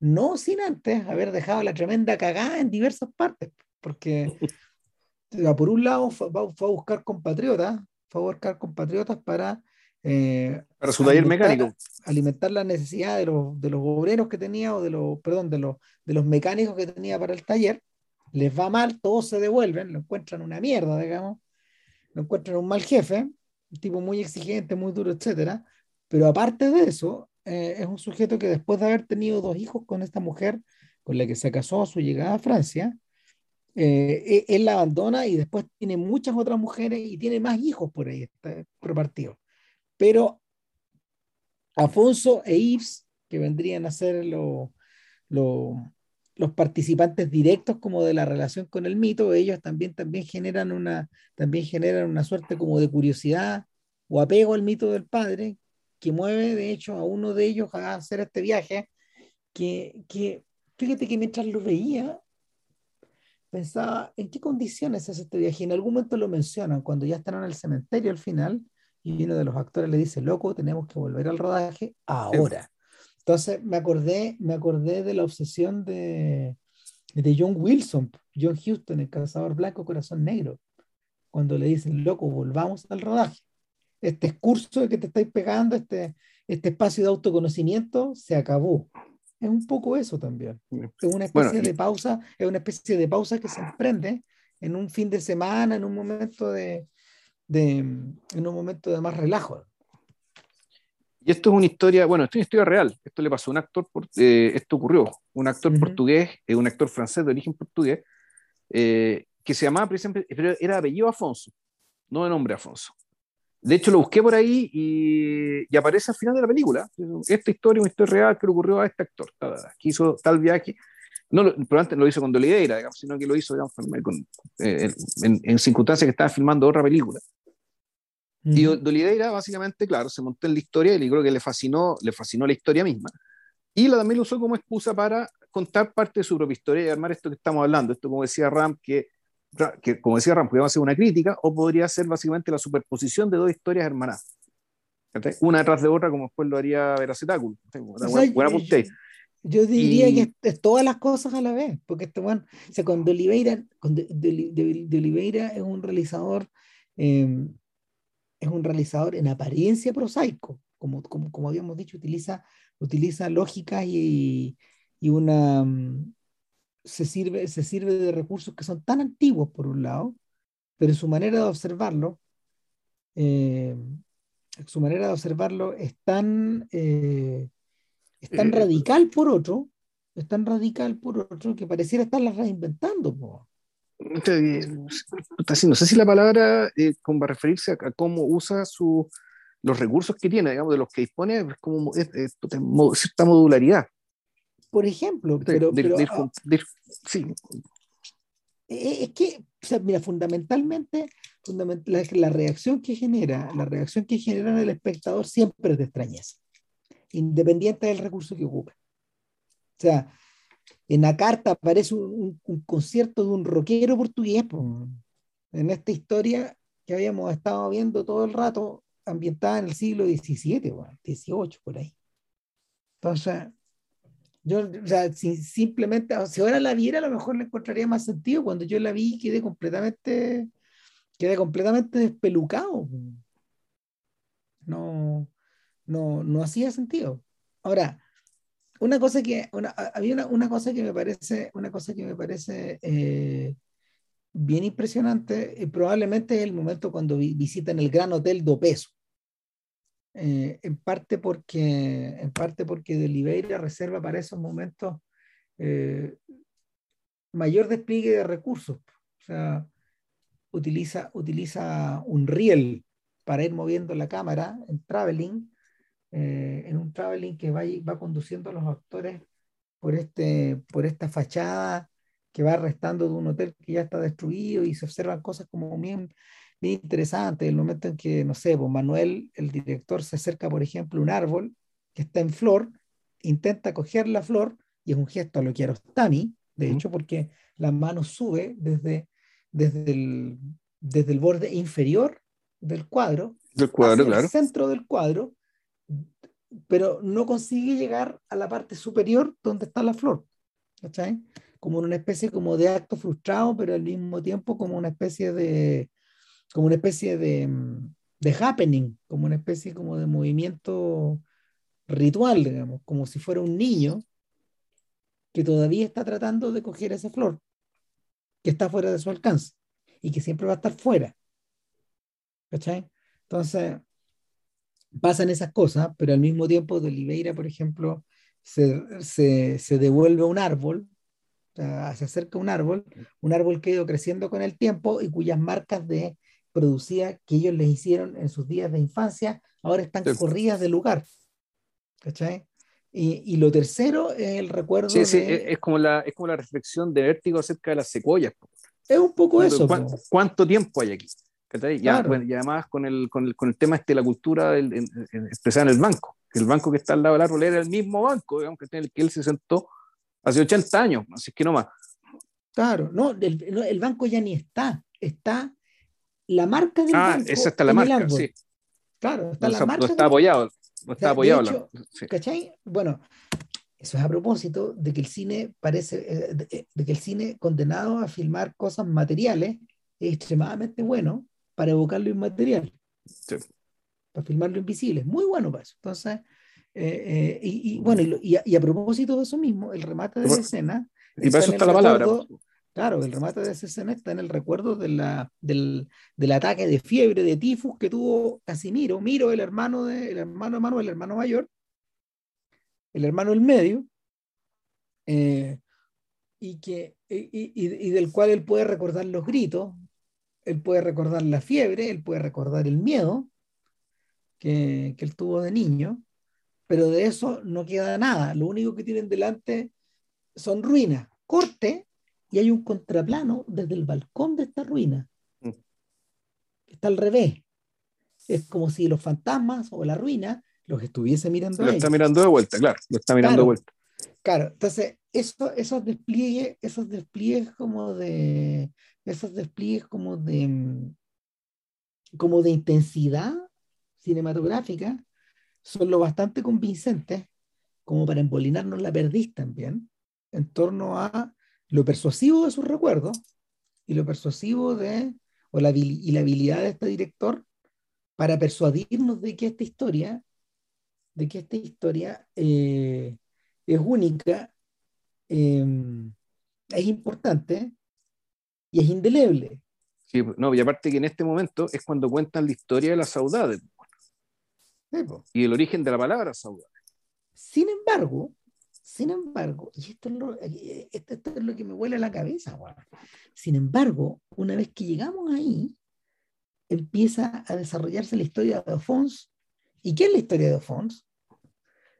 no sin antes haber dejado la tremenda cagada en diversas partes, porque por un lado fue, a buscar compatriotas, fue a buscar compatriotas para Eh, para su taller mecánico. Alimentar la necesidad de los, de los obreros que tenía, o de los, perdón, de los, de los mecánicos que tenía para el taller. Les va mal, todos se devuelven, lo encuentran una mierda, digamos. Lo encuentran un mal jefe, un tipo muy exigente, muy duro, etcétera. Pero aparte de eso, eh, es un sujeto que después de haber tenido dos hijos con esta mujer con la que se casó a su llegada a Francia, eh, e, él la abandona y después tiene muchas otras mujeres y tiene más hijos por ahí está repartido. Pero Afonso e Yves, que vendrían a ser los participantes directos como de la relación con el mito, ellos también, también, generan una, también generan una suerte como de curiosidad o apego al mito del padre, que mueve de hecho a uno de ellos a hacer este viaje, que, que fíjate que mientras lo veía, pensaba en qué condiciones es este viaje. En algún momento lo mencionan, cuando ya están en el cementerio al final, y uno de los actores le dice, loco, tenemos que volver al rodaje ahora. Entonces me acordé, me acordé de la obsesión de, de John Wilson, John Houston, el cazador blanco, corazón negro, cuando le dicen, loco, volvamos al rodaje. Este curso de que te estáis pegando, este, este espacio de autoconocimiento, se acabó es un poco eso también. Es una especie de pausa, es una especie de pausa que se emprende en un fin de semana, en un momento de, de en un momento de más relajo. Y esto es una historia, bueno, esto es una historia real. Esto le pasó a un actor, eh, esto ocurrió. Un actor portugués, eh, un actor francés de origen portugués, eh, que se llamaba precisamente, pero era apellido Afonso, no de nombre Afonso. De hecho, lo busqué por ahí y, aparece al final de la película. Esta historia es una historia real que le ocurrió a este actor, que hizo tal viaje. No, probablemente no lo hizo con Dolideira, digamos, sino que lo hizo eh, en, circunstancias que estaba filmando otra película. Y Dolideira, básicamente, claro, se montó en la historia y creo que le fascinó, le fascinó la historia misma. Y la también lo usó como excusa para contar parte de su propia historia y armar esto que estamos hablando. Esto, como decía Ram, que que como decía Ram, podría ser una crítica o podría ser básicamente la superposición de dos historias hermanas. Una detrás de otra, como después lo haría Veracetáculo. yo, diría que es, todas las cosas a la vez, porque este bueno, o sea, con de, Oliveira es un realizador, em, es un realizador en apariencia prosaico, como, como, como habíamos dicho, utiliza, utiliza lógicas y, y una, se sirve, se sirve de recursos que son tan antiguos por un lado, pero su manera de observarlo, eh, su manera de observarlo es tan, eh, es tan eh, radical por otro, es tan radical por otro que pareciera estarla reinventando. No sé si la palabra como para referirse a, cómo usa su, los recursos que tiene, digamos, de los que dispone, es como cierta modularidad por ejemplo. Pero, ah, sí. Es que, o sea, mira, fundamentalmente, la, reacción que genera, la reacción que genera en el espectador siempre es de extrañeza, independiente del recurso que ocupe. O sea, en la carta aparece un, concierto de un rockero portugués, en esta historia que habíamos estado viendo todo el rato, ambientada en el siglo XVII, o XVIII, por ahí. Entonces, yo, o sea, si simplemente, si ahora la viera, a lo mejor le encontraría más sentido. Cuando yo la vi, quedé completamente, quedé completamente despelucado. No, no, no hacía sentido. Ahora, una cosa que, una, había una, una, cosa que me parece, una cosa que me parece eh, bien impresionante, y probablemente es el momento cuando visitan el Gran Hotel do Peso. Eh, en parte porque en parte porque Deliveira reserva para esos momentos eh, mayor despliegue de recursos. O sea, utiliza, utiliza un riel para ir moviendo la cámara en traveling, eh, en un traveling que va, va conduciendo a los actores por, este, por esta fachada que va restando de un hotel que ya está destruido y se observan cosas como bien interesante, el momento en que, no sé, pues Manuel, el director, se acerca, por ejemplo, a un árbol que está en flor, intenta coger la flor, y es un gesto a lo que Arostami, de hecho, porque la mano sube desde, desde, el, desde el borde inferior del cuadro, del cuadro hacia el centro del cuadro, pero no consigue llegar a la parte superior donde está la flor. ¿cachai? Como una especie como de acto frustrado, pero al mismo tiempo como una especie de, como una especie de, mm, de happening, como una especie como de movimiento ritual, digamos, como si fuera un niño que todavía está tratando de coger esa flor, que está fuera de su alcance y que siempre va a estar fuera. ¿Cachai? Entonces, pasan esas cosas, pero al mismo tiempo de Oliveira, por ejemplo, se, se, se devuelve un árbol, se acerca un árbol, un árbol que ha ido creciendo con el tiempo y cuyas marcas de producida que ellos les hicieron en sus días de infancia, ahora están corridas del lugar. ¿Cachai? Y, y, lo tercero es el recuerdo. Sí, sí, es, como la, es como la reflexión de vértigo acerca de las secuoyas. Es un poco eso. ¿Cuánto tiempo hay aquí? Ya, bueno, y además con el, con el, con el tema este de la cultura del, expresada en el banco. El banco que está al lado del árbol era el mismo banco, digamos, que en el que él se sentó hace 80 años, así que no más. Claro, no, el, el banco ya ni está, está la marca del ah, banco. esa está la marca, sí. Claro, está la marca. No está apoyado, no está apoyado. Hecho, ¿Cachai? Bueno, eso es a propósito de que el cine parece, eh, de, de, que el cine condenado a filmar cosas materiales es extremadamente bueno para evocar lo inmaterial. Sí. Para filmar lo invisible. Muy bueno para eso. Entonces, eh, eh, y, y, bueno, y, y, a, propósito de eso mismo, el remate de la escena. Y para eso está la palabra. Claro, el remate de esa escena está en el recuerdo de la, del, del, ataque de fiebre, de tifus que tuvo Casimiro, Miro, el hermano de, el hermano de Manuel, el hermano mayor, el hermano del medio, eh, y, que, y, y, del cual él puede recordar los gritos, él puede recordar la fiebre, él puede recordar el miedo que, que él tuvo de niño, pero de eso no queda nada. Lo único que tienen delante son ruinas. Corte y hay un contraplano desde el balcón de esta ruina. Mm. Está al revés. Es como si los fantasmas o la ruina los estuviese mirando. Lo está mirando de vuelta, claro. Lo está mirando claro, de vuelta. Claro, entonces eso, esos despliegues, esos despliegues como de, esos despliegues como de, como de intensidad cinematográfica son lo bastante convincentes como para embolinarnos la perdiz también en torno a lo persuasivo de sus recuerdos y lo persuasivo de, o la, y la habilidad de este director para persuadirnos de que esta historia, de que esta historia eh, es única, eh, es importante y es indeleble. Sí, no, y aparte que en este momento es cuando cuentan la historia de la saudade sí, y el origen de la palabra saudade. Sin embargo, sin embargo, y esto es lo, eh, esto, es lo que me huele a la cabeza, sin embargo, una vez que llegamos ahí, empieza a desarrollarse la historia de Alphonse. ¿Y qué es la historia de Alphonse?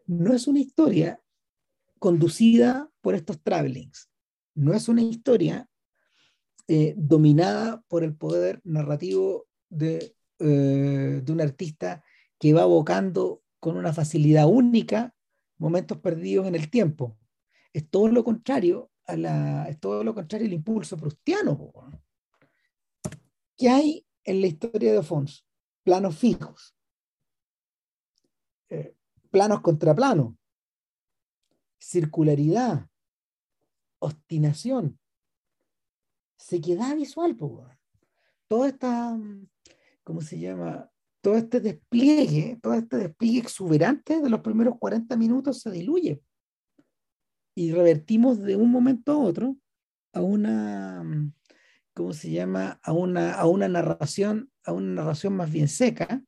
No es una historia conducida por estos travelings, no es una historia eh, dominada por el poder narrativo de, eh, de un artista que va abocando con una facilidad única momentos perdidos en el tiempo. Es todo lo contrario a la, es todo lo contrario al impulso prustiano. ¿Qué hay en la historia de Afonso? Planos fijos, eh, planos contra planos, circularidad, obstinación, sequedad visual. Po, Toda esta, ¿cómo se llama? Todo este despliegue, todo este despliegue exuberante de los primeros 40 minutos se diluye. Y revertimos de un momento a otro a una, ¿cómo se llama? A una, a una narración, a una narración más bien seca,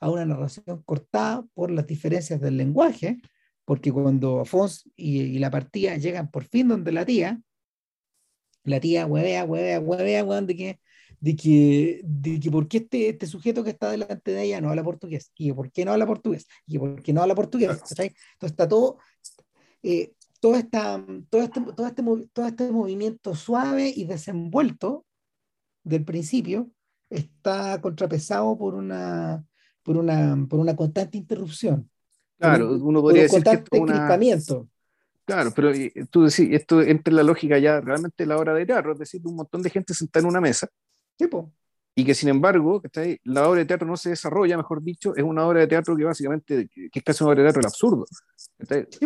a una narración cortada por las diferencias del lenguaje, porque cuando Afonso y, y, la partida llegan por fin donde la tía, la tía huevea, huevea, huevea, huevea, de que de que, de que por qué este, este sujeto que está delante de ella no habla portugués, y por qué no habla portugués, y por qué no habla portugués. Entonces está todo, eh, todo, esta, todo, este, todo, este, todo este movimiento suave y desenvuelto del principio está contrapesado por una, por una, por una constante interrupción. Claro, uno podría decir constante que una... crispamiento. Claro, pero tú decís, esto entra en la lógica ya realmente la hora de teatro, es decir, un montón de gente sentada en una mesa Sí, y que sin embargo, la obra de teatro no se desarrolla, mejor dicho, es una obra de teatro que básicamente, que es casi una obra de teatro del absurdo,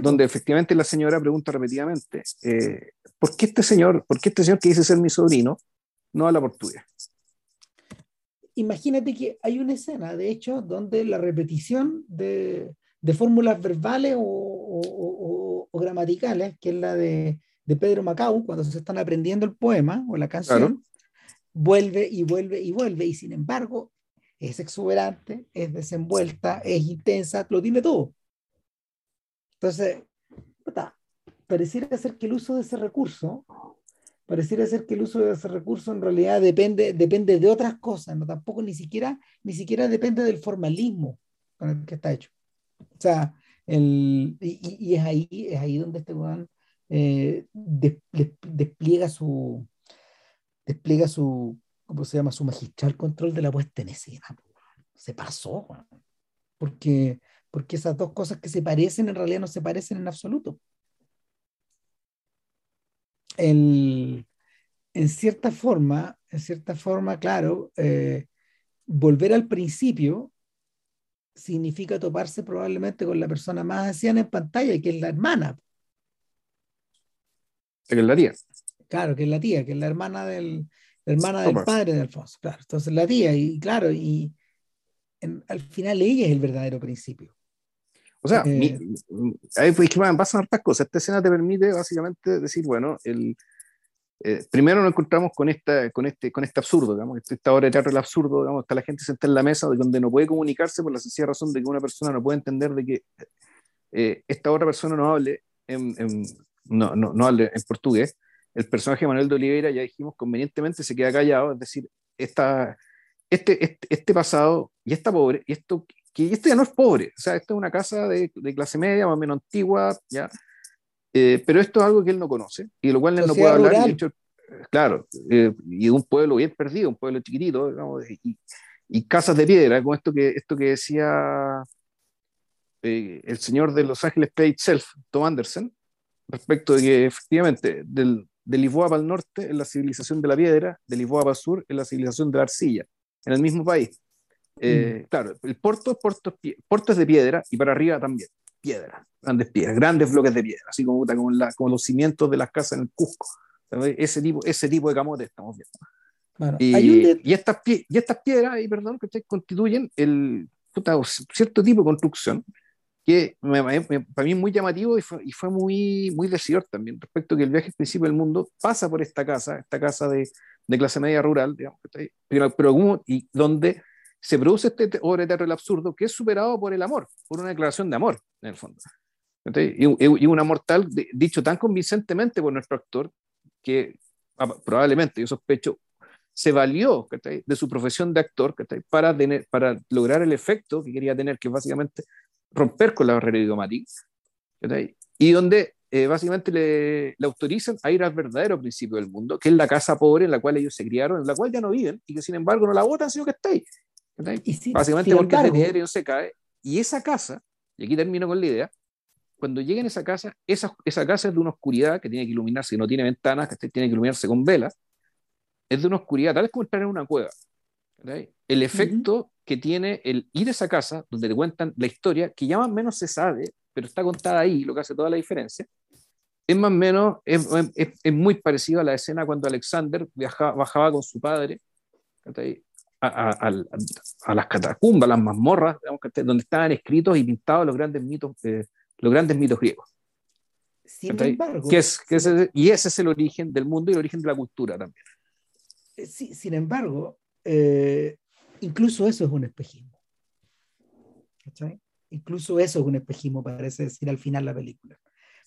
donde efectivamente la señora pregunta repetidamente, eh, ¿por qué este señor, por qué este señor que dice ser mi sobrino, no habla portugués? imagínate que hay una escena, de hecho, donde la repetición de, de fórmulas verbales o, o, o, gramaticales, que es la de, de, Pedro Macau, cuando se están aprendiendo el poema o la canción, vuelve y vuelve y vuelve, y sin embargo es exuberante, es desenvuelta, es intensa, lo tiene todo. Entonces, pareciera ser que el uso de ese recurso, pareciera ser que el uso de ese recurso en realidad depende, depende de otras cosas, no tampoco ni siquiera, ni siquiera depende del formalismo con el que está hecho. O sea, el, y, es, ahí, es ahí donde este eh, despliega su despliega su, ¿cómo se llama? Su magistral control de la puesta en escena. Se pasó, porque, porque esas dos cosas que se parecen en realidad no se parecen en absoluto. El, en cierta forma, en cierta forma, claro, eh, volver al principio significa toparse probablemente con la persona más anciana en pantalla, que es la hermana. Tía. Claro, que es la tía, que es la hermana del, hermana del padre de Alfonso. Claro, entonces la tía, y claro, y al final ella es el verdadero principio. O sea, eh, ahí pues, que pasan hartas cosas. Esta escena te permite básicamente decir, bueno, el, eh, primero nos encontramos con, esta, con, este, con este absurdo, digamos, esta obra de teatro del absurdo, digamos, está la gente sentada en la mesa donde no puede comunicarse por la sencilla razón de que una persona no puede entender de que eh, esta otra persona no hable en, no, no, no hable en portugués. El personaje de Manuel de Oliveira, ya dijimos, convenientemente se queda callado, es decir, esta, este, este, este pasado y esta pobre, y esto, que esto ya no es pobre, o sea, esto es una casa de, de clase media, más o menos antigua, ya, eh, pero esto es algo que él no conoce, y lo cual él no puede hablar. claro, eh, y de un pueblo bien perdido, un pueblo chiquitito, digamos, y, y, casas de piedra, con esto que, esto que decía eh, el señor de Los Ángeles Play Itself, Tom Anderson, respecto de que efectivamente del, de Lisboa para el norte es la civilización de la piedra, de Lisboa para el sur es la civilización de la arcilla, en el mismo país. Mm. Claro, el puerto, puerto, puerto es de piedra y para arriba también piedras, grandes piedras, grandes bloques de piedra, así como, como, la, como los cimientos de las casas en el Cusco. Ese tipo, ese tipo de camote estamos viendo. y, y, estas, y estas piedras, y perdón, que constituyen el, cierto tipo de construcción que para mí es muy llamativo y fue, y fue, muy, muy decidor también respecto a que el viaje al principio del mundo pasa por esta casa, esta casa de, de clase media rural, digamos, pero, pero y donde se produce este obra de teatro del absurdo que es superado por el amor, por una declaración de amor, en el fondo. Y, y, un amor tal, dicho tan convincentemente por nuestro actor, que ah, probablemente, yo sospecho, se valió de su profesión de actor para, tener, para lograr el efecto que quería tener, que básicamente romper con la barrera idiomática, y donde eh, básicamente le, le, autorizan a ir al verdadero principio del mundo, que es la casa pobre en la cual ellos se criaron, en la cual ya no viven, y que sin embargo no la votan, sino que está ahí. Básicamente porque embargo, se cae. Y esa casa, y aquí termino con la idea, cuando lleguen a esa casa, esa, esa casa es de una oscuridad que tiene que iluminarse, que no tiene ventanas, que tiene que iluminarse con velas, es de una oscuridad, tal vez como estar en una cueva. El efecto que tiene el ir a esa casa, donde te cuentan la historia, que ya más o menos se sabe, pero está contada ahí, lo que hace toda la diferencia, es más o menos, es, es, es muy parecido a la escena cuando Alexander viajaba, bajaba con su padre a, a, las catacumbas, las mazmorras, donde estaban escritos y pintados los grandes mitos, eh, los grandes mitos griegos. Sin embargo, es, y ese es el origen del mundo y el origen de la cultura también. Eh, sí, sin embargo, eh, incluso eso es un espejismo. Incluso eso es un espejismo, parece decir al final la película.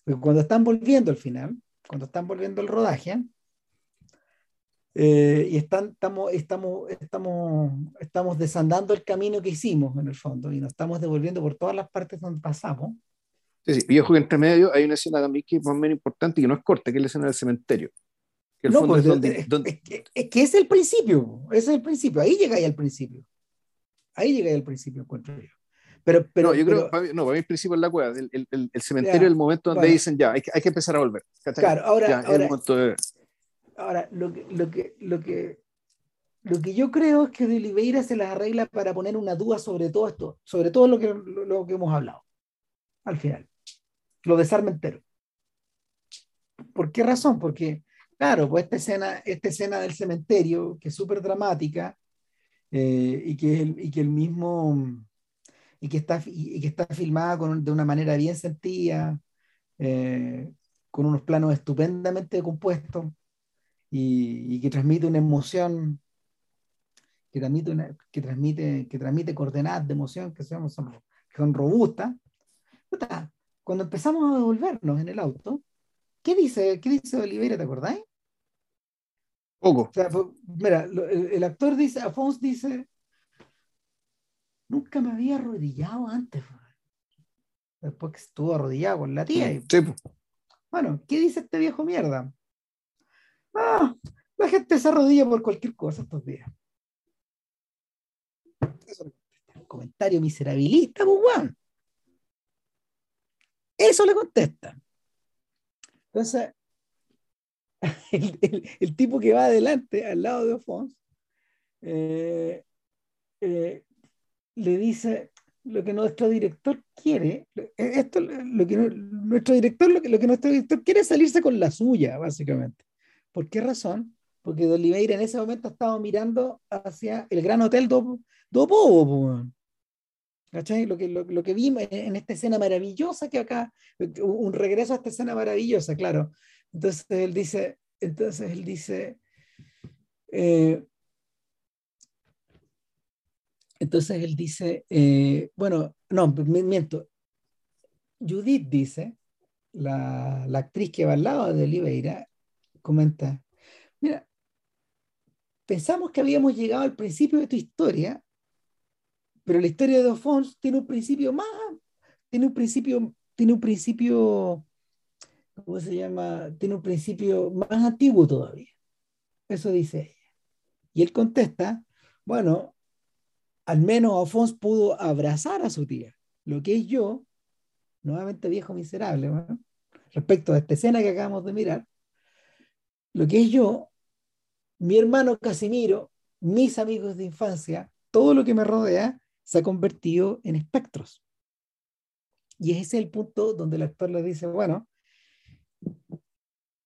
Porque cuando están volviendo al final, cuando están volviendo el rodaje, eh, y están, estamos, estamos, estamos, estamos desandando el camino que hicimos en el fondo y nos estamos devolviendo por todas las partes donde pasamos. Sí, sí. Y ojo que entre medio hay una escena también que es más o menos importante que no es corta, que es la escena del cementerio. Que no, pues, es, Es, que, es el principio, es el principio, ahí llega al principio. Ahí llega al principio, encuentro yo. Pero, pero, no, yo creo, no, para mí el principio es la cueva, el, el, el cementerio es el momento donde dicen ya, hay que, hay que empezar a volver. Claro, ahora, ahora Ahora, lo que, lo que, lo que, lo que yo creo es que de Oliveira se las arregla para poner una duda sobre todo esto, sobre todo lo que, lo, que hemos hablado, al final. Lo desarma entero. ¿Por qué razón? Porque, claro, pues esta escena, esta escena del cementerio, que es súper dramática, eh, y, que el, y que el mismo y que está, y que está filmada con, de una manera bien sentida, eh, con unos planos estupendamente compuestos y, y, que transmite una emoción, que transmite, una, que transmite, que transmite coordenadas de emoción que son, son, son robustas. Cuando empezamos a devolvernos en el auto, ¿qué dice, qué dice Oliveira, te acordáis? Poco. O sea, mira, el, actor dice, Afonso dice, nunca me había arrodillado antes. Después que estuvo arrodillado con la tía. Y, sí. Bueno, ¿qué dice este viejo mierda? Ah, la gente se arrodilla por cualquier cosa estos días. Eso un comentario miserabilista, pues, weón. Eso le contesta. Entonces, el, el, el, tipo que va adelante, al lado de Ofons, eh, eh, le dice lo que nuestro director quiere, esto lo que nuestro director lo que, lo que nuestro director quiere es salirse con la suya, básicamente. ¿Por qué razón? Porque de Oliveira en ese momento estaba mirando hacia el gran hotel do, do ¿cachai? Lo que, lo, lo, que vimos en esta escena maravillosa que acá, un regreso a esta escena maravillosa, claro. Entonces él dice, entonces él dice, eh, entonces él dice, eh, bueno, no, miento. Judith dice, la, actriz que va al lado de Oliveira, comenta, mira, pensamos que habíamos llegado al principio de tu historia, pero la historia de Alphonse tiene un principio más, tiene un principio, tiene un principio, ¿cómo se llama? Tiene un principio más antiguo todavía. Eso dice ella. Y él contesta, bueno, al menos Alphonse pudo abrazar a su tía, lo que es yo, nuevamente viejo miserable, respecto a esta escena que acabamos de mirar, lo que es yo, mi hermano Casimiro, mis amigos de infancia, todo lo que me rodea, se ha convertido en espectros. Y ese es el punto donde el actor le dice, bueno,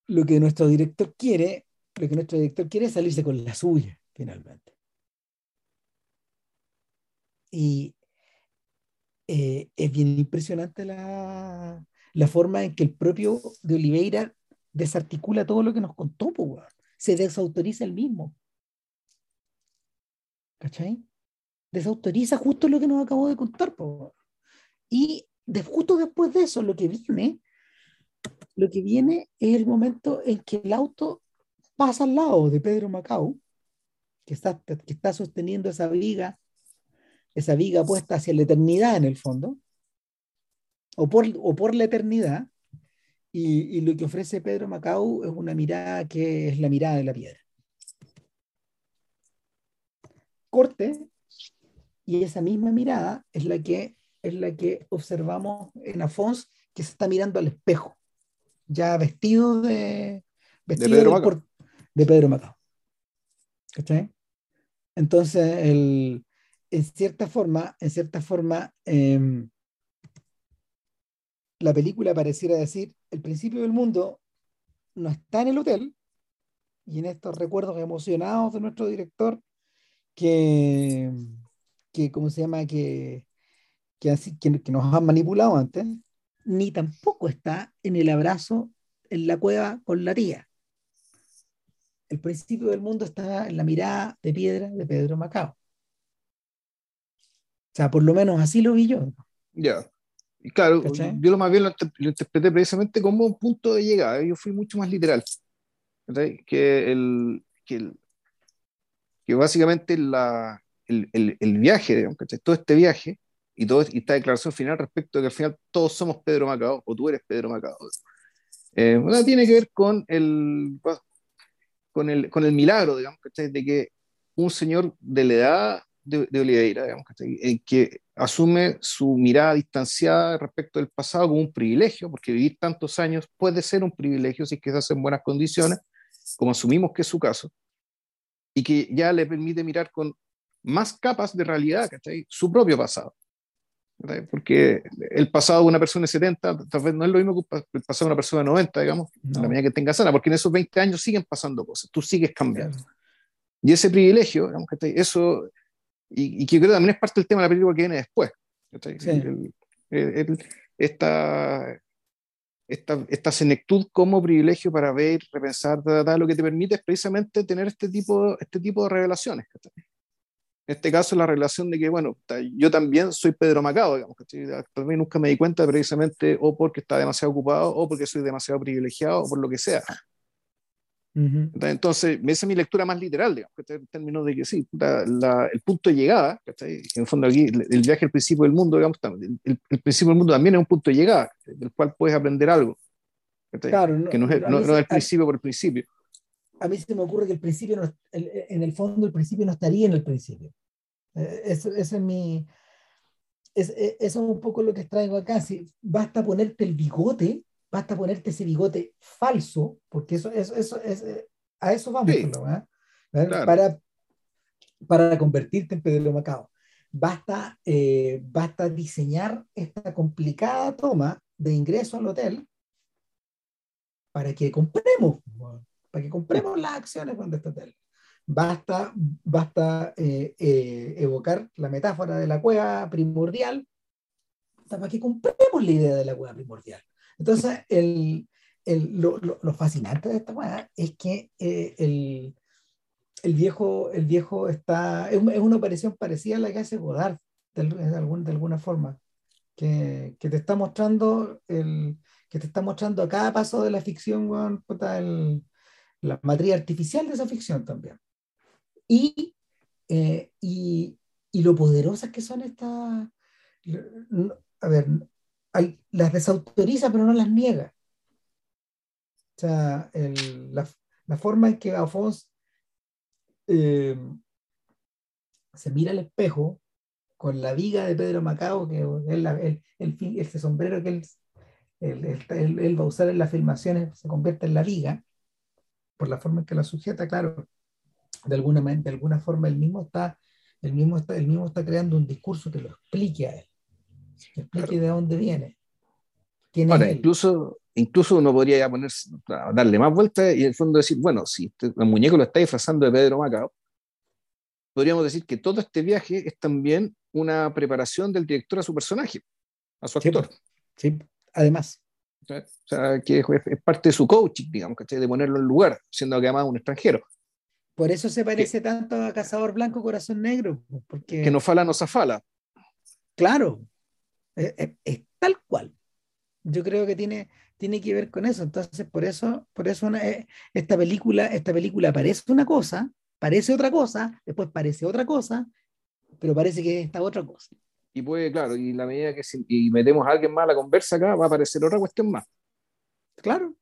lo que nuestro director quiere, lo que nuestro director quiere es salirse con la suya, finalmente. Y eh, es bien impresionante la, la, forma en que el propio de Oliveira desarticula todo lo que nos contó, pues, se desautoriza el mismo. ¿Cachai? Desautoriza justo lo que nos acabó de contar. Pues, y de, justo después de eso, lo que viene, lo que viene es el momento en que el auto pasa al lado de Pedro Macau, que está, que está sosteniendo esa viga esa viga puesta hacia la eternidad en el fondo, o por, o por la eternidad, y, lo que ofrece Pedro Macau es una mirada que es la mirada de la piedra. Corte, y esa misma mirada es la que, es la que observamos en Afons, que se está mirando al espejo, ya vestido de, vestido de Pedro Macau. De Pedro Macau. ¿Cachai? Entonces, el, en cierta forma, en cierta forma, eh, la película pareciera decir, el principio del mundo no está en el hotel, y en estos recuerdos emocionados de nuestro director, que, que ¿cómo se llama? Que, que, así, que, que nos han manipulado antes, ni tampoco está en el abrazo en la cueva con la tía. El principio del mundo está en la mirada de piedra de Pedro Macao. O sea, por lo menos así lo vi yo. Ya. Y claro, ¿Cachai? yo lo más bien lo, lo, interpreté precisamente como un punto de llegada. Yo fui mucho más literal. Que, el, que, el, que básicamente la, el, el, el, viaje, digamos, todo este viaje y, todo, y esta declaración final respecto de que al final todos somos Pedro Macao, o tú eres Pedro Macao, eh, bueno, tiene que ver con el, con el, con el milagro, digamos, ¿cachai? de que un señor de la edad de, de Oliveira, digamos, en que asume su mirada distanciada respecto del pasado como un privilegio, porque vivir tantos años puede ser un privilegio si es que se hace en buenas condiciones, como asumimos que es su caso, y que ya le permite mirar con más capas de realidad, ¿cachai? Su propio pasado. Porque el pasado de una persona de 70 tal vez no es lo mismo que el pasado de una persona de 90, digamos, no. la medida que tenga sana, porque en esos 20 años siguen pasando cosas, tú sigues cambiando. Claro. Y ese privilegio, digamos, ¿cachai? eso y, que creo que también es parte del tema de la película que viene después. esta, esta, esta senectud como privilegio para ver, repensar, lo que te permite es precisamente tener este tipo, este tipo de revelaciones. En este caso, la revelación de que, bueno, yo también soy Pedro Macao, digamos, también nunca me di cuenta precisamente o porque está demasiado ocupado o porque soy demasiado privilegiado o por lo que sea. Entonces, esa es mi lectura más literal, digamos, en términos de que sí, el punto de llegada, en el fondo aquí, el, viaje al principio del mundo, digamos, el, principio del mundo también es un punto de llegada, del cual puedes aprender algo. Claro, que no es, no, el principio por el principio. A mí se me ocurre que el principio, no, en el fondo, el principio no estaría en el principio. Eh, eso, es mi. Es, eh, eso es un poco lo que traigo acá. Si basta ponerte el bigote basta ponerte ese bigote falso, porque eso, eso, eso es, eh, a eso vamos, para, para convertirte en Pedro Macao. Basta, eh, basta diseñar esta complicada toma de ingreso al hotel para que compremos, para que compremos las acciones este hotel. Basta, basta eh, evocar la metáfora de la cueva primordial para que compremos la idea de la cueva primordial. Entonces, el, el, lo, lo, fascinante de esta weá es que eh, el, el, viejo, el viejo está, es, una operación parecida a la que hace Godard, de, de, alguna, de alguna forma, que, que, te está mostrando el, que te está mostrando a cada paso de la ficción, bueno, el, la matriz artificial de esa ficción también. Y, eh, y, y lo poderosas que son estas, a ver, las desautoriza, pero no las niega. O sea, la, la, forma en que Alphonse eh, se mira al espejo con la viga de Pedro Macao, que es el, el, ese sombrero que él, él, él, va a usar en las filmaciones, se convierte en la viga, por la forma en que la sujeta, claro, de alguna, de alguna forma él mismo está, el mismo está, el mismo está creando un discurso que lo explique a él explique de dónde viene. Ahora, incluso, incluso uno podría poner, darle más vueltas y en el fondo decir, bueno, si este, el muñeco lo está disfrazando de Pedro Macao, podríamos decir que todo este viaje es también una preparación del director a su personaje, a su actor. Sí, además. O sea, que es, parte de su coaching, digamos, de ponerlo en lugar, siendo que además un extranjero. Por eso se parece tanto a Cazador Blanco Corazón Negro. Porque... Que no fala, no se fala. Claro, es, tal cual. Yo creo que tiene, tiene que ver con eso. Entonces, por eso, por eso eh, esta, película, esta película parece una cosa, parece otra cosa, después parece otra cosa, pero parece que es esta otra cosa. Y puede, claro, y la medida que si, y metemos a alguien más a la conversa acá, va a aparecer otra cuestión más. Claro.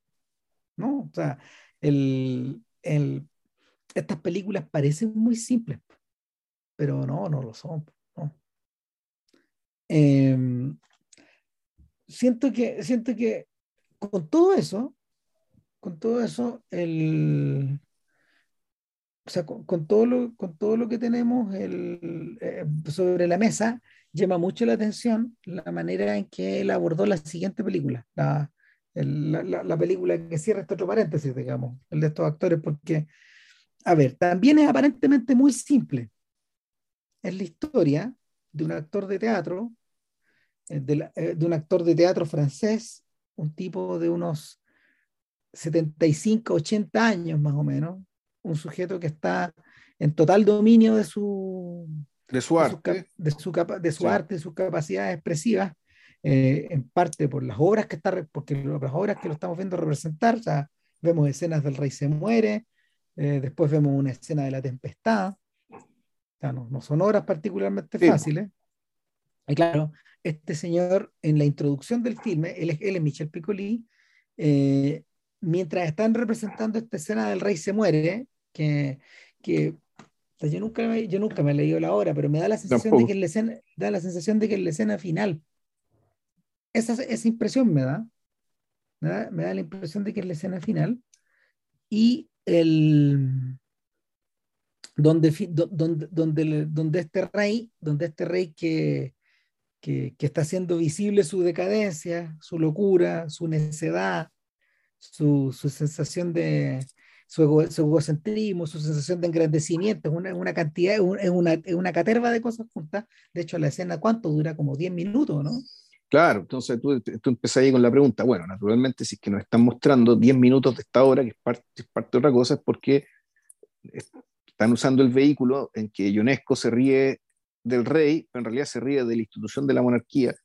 ¿No? O sea, el, el, estas películas parecen muy simples, pero no, no lo son. Em, siento, que, siento que con todo eso, con todo eso, el, o sea, con, todo, lo, con todo lo que tenemos el, eh, sobre la mesa, llama mucho la atención la manera en que él abordó la siguiente película, la, la, la, película que cierra este otro paréntesis, digamos, el de estos actores, porque, a ver, también es aparentemente muy simple. Es la historia de un actor de teatro, eh, eh, de un actor de teatro francés, un tipo de unos 75, 80 años más o menos, un sujeto que está en total dominio de su, de su arte, de su, de su, arte, de sus capacidades expresivas, eh, en parte por las obras que está, porque las obras que lo estamos viendo representar, ya vemos escenas del rey se muere, después vemos una escena de la tempestad, no, no, son obras particularmente fáciles. Y claro, este señor, en la introducción del filme, él es, él es Michel Piccoli, eh, mientras están representando esta escena del rey se muere, que, que yo, nunca me, yo nunca me he leído la obra, pero me da la sensación, de que, la escena, da la sensación de que es la escena final. Esa, esa impresión me da, me da, me da la impresión de que es la escena final. Y el donde, donde, donde, donde este rey, donde este rey que, que, está haciendo visible su decadencia, su locura, su necedad, su, sensación de, su, su, egocentrismo, su sensación de engrandecimiento, es una, una cantidad, es una, una caterva de cosas juntas. De hecho, la escena, ¿cuánto dura? Como 10 minutos, ¿no? Claro, entonces tú, tú empezás ahí con la pregunta, bueno, naturalmente si es que nos están mostrando 10 minutos de esta hora, que es parte, es parte de otra cosa, es porque están usando el vehículo en que Ionesco se ríe del rey, pero en realidad se ríe de la institución de la monarquía,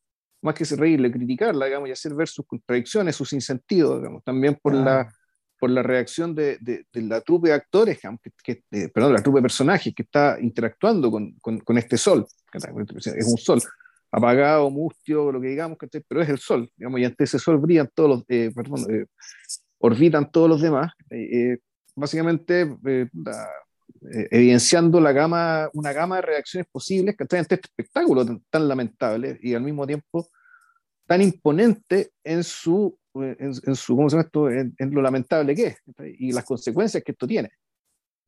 más que se reírle, criticarla, digamos, y hacer ver sus contradicciones, sus incentivos, digamos, también por la por la reacción de, la trupe de actores, que perdón, la trupe de personajes que está interactuando con, con, con, este sol, es un sol apagado, mustio, lo que digamos, pero es el sol, digamos, y ante ese sol brillan todos los, eh, eh, orbitan todos los demás, eh, básicamente evidenciando la gama, una gama de reacciones posibles que ante este espectáculo tan, lamentable y al mismo tiempo tan imponente en su, en, su ¿cómo se llama esto? En, lo lamentable que es y las consecuencias que esto tiene.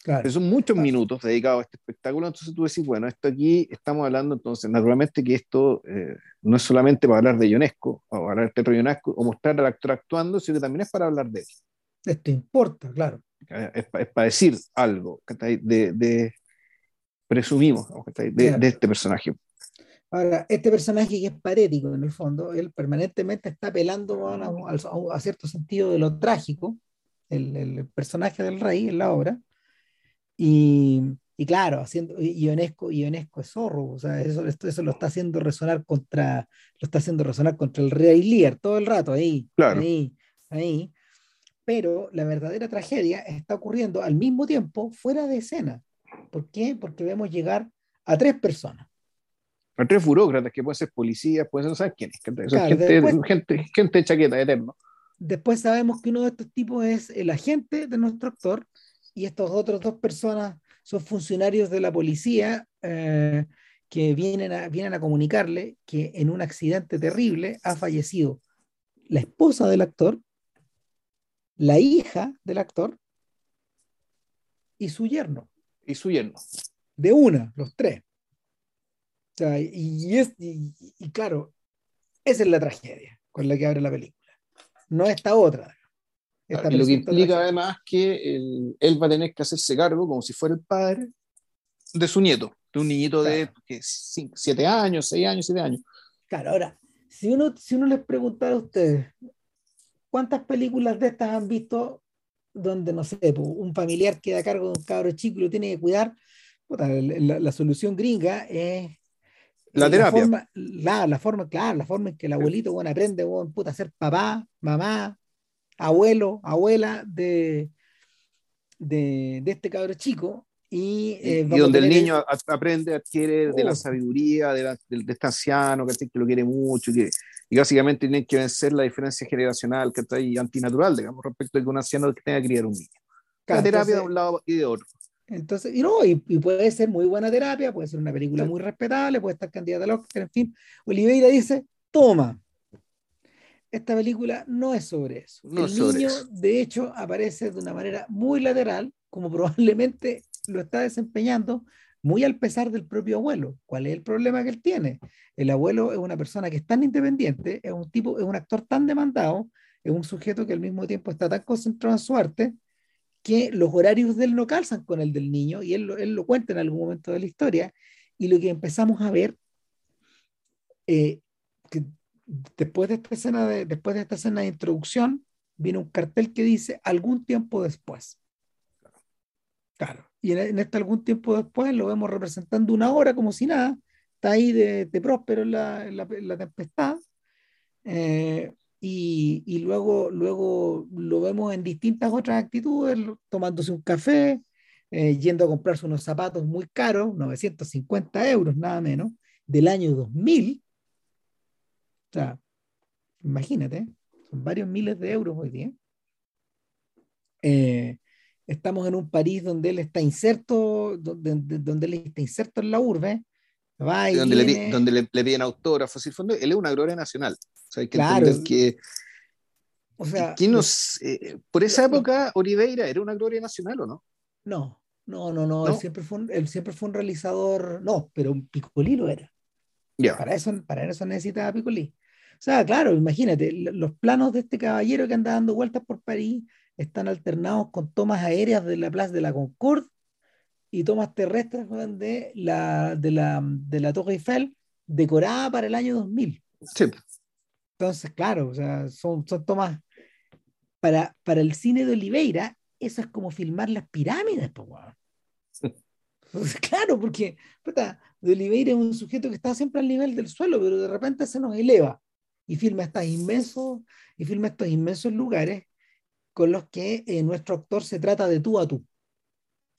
Claro. son muchos minutos dedicados a este espectáculo, entonces tú decís, bueno, esto aquí estamos hablando, entonces, naturalmente que esto eh, no es solamente para hablar de Ionesco, o hablar de Teatro Ionesco, o mostrar al actor actuando, sino que también es para hablar de él. Esto importa, claro. Es, para decir algo, de, de presumimos, de, de, este personaje. Ahora, este personaje que es parético en el fondo, él permanentemente está apelando a, a, cierto sentido de lo trágico, el, el, personaje del rey en la obra, y, y claro, haciendo, Ionesco, Ionesco es zorro, o sea, eso, esto, eso lo está haciendo resonar contra, lo está haciendo resonar contra el rey Lear todo el rato, ahí, claro. ahí, ahí. Pero la verdadera tragedia está ocurriendo al mismo tiempo fuera de escena. ¿Por qué? Porque vemos llegar a tres personas tres burócratas que pueden ser policías, pueden ser, no sabes quiénes, gente, gente, gente, de chaqueta, eterno. Después sabemos que uno de estos tipos es el agente de nuestro actor y estos otros dos personas son funcionarios de la policía eh, que vienen a, vienen a comunicarle que en un accidente terrible ha fallecido la esposa del actor, la hija del actor y su yerno. Y su yerno. De una, los tres y, es, y, claro, esa es la tragedia con la que abre la película. No esta otra. y lo que implica además que él va a tener que hacerse cargo como si fuera el padre de su nieto, de un niñito de siete años, seis años, siete años. Claro, ahora, si uno, si uno les preguntara a ustedes, ¿cuántas películas de estas han visto donde, no sé, un familiar queda a cargo de un cabro chico y lo tiene que cuidar? la, la, solución gringa es la terapia. La forma, claro, la forma en que el abuelito bueno, aprende bueno, puta, a ser papá, mamá, abuelo, abuela de, de, de este cabro chico. Y, eh, donde el niño aprende, adquiere de la oh. sabiduría de, de, este anciano que, lo quiere mucho y, y básicamente tienen que vencer la diferencia generacional que está ahí antinatural, digamos, respecto a que un anciano que tenga que criar un niño. la terapia de un lado y de otro. Entonces, y no, y, puede ser muy buena terapia, puede ser una película muy respetable, puede estar candidata al Oscar, en fin. Oliveira dice, toma, esta película no es sobre eso. el niño, de hecho, aparece de una manera muy lateral, como probablemente lo está desempeñando, muy al pesar del propio abuelo. ¿Cuál es el problema que él tiene? El abuelo es una persona que es tan independiente, es un tipo, es un actor tan demandado, es un sujeto que al mismo tiempo está tan concentrado en su arte, que los horarios de él no calzan con el del niño, y él, él lo cuenta en algún momento de la historia, y lo que empezamos a ver, eh, que después de, esta escena de, después de esta escena de introducción, viene un cartel que dice algún tiempo después. Claro. Y en, este algún tiempo después lo vemos representando una hora como si nada, está ahí de, de próspero en la, en la, tempestad. Eh, y, luego, luego lo vemos en distintas otras actitudes, tomándose un café, eh, yendo a comprarse unos zapatos muy caros, 950 euros nada menos, del año 2000. O sea, imagínate, son varios miles de euros hoy día. Eh, estamos en un París donde él está inserto, donde, donde él está inserto en la urbe, va y donde, le, donde le, le, piden autógrafos, él es una gloria nacional. O sea, hay que entender que. O sea, nos, eh, por esa época, Oliveira era una gloria nacional o no? No, no, no, no. Él, siempre fue un, él siempre fue un realizador. No, pero un Picolí lo era. Para, eso, para eso necesitaba Picolí. O sea, claro, imagínate, los planos de este caballero que anda dando vueltas por París, están alternados con tomas aéreas de la Plaza de la Concorde y tomas terrestres de la, de, la, de la Torre Eiffel decorada para el año 2000. Sí. Entonces, claro, o sea, son, son tomas para, para el cine de Oliveira, eso es como filmar las pirámides, pues, claro, porque de Oliveira es un sujeto que está siempre al nivel del suelo, pero de repente se nos eleva y filma estos inmensos, y filma estos inmensos lugares con los que eh, nuestro actor se trata de tú a tú.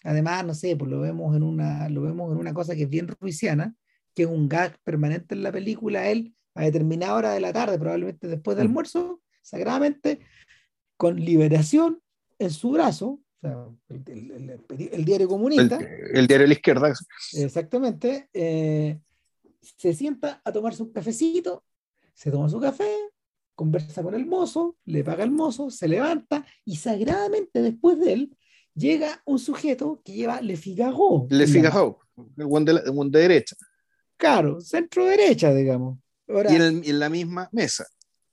Además, no sé, pues lo vemos en una, lo vemos en una cosa que es bien ruisiana, que es un gag permanente en la película, él a determinada hora de la tarde, probablemente después del mm. almuerzo, sagradamente, con liberación en su brazo, el, diario comunista. El, diario de la izquierda. Exactamente. Eh, se sienta a tomarse un cafecito, se toma su café, conversa con el mozo, le paga el mozo, se levanta y sagradamente después de él llega un sujeto que lleva Le Figaro. Le Figaro, el buen de, de, derecha. Claro, centro derecha, digamos. y en, la misma mesa.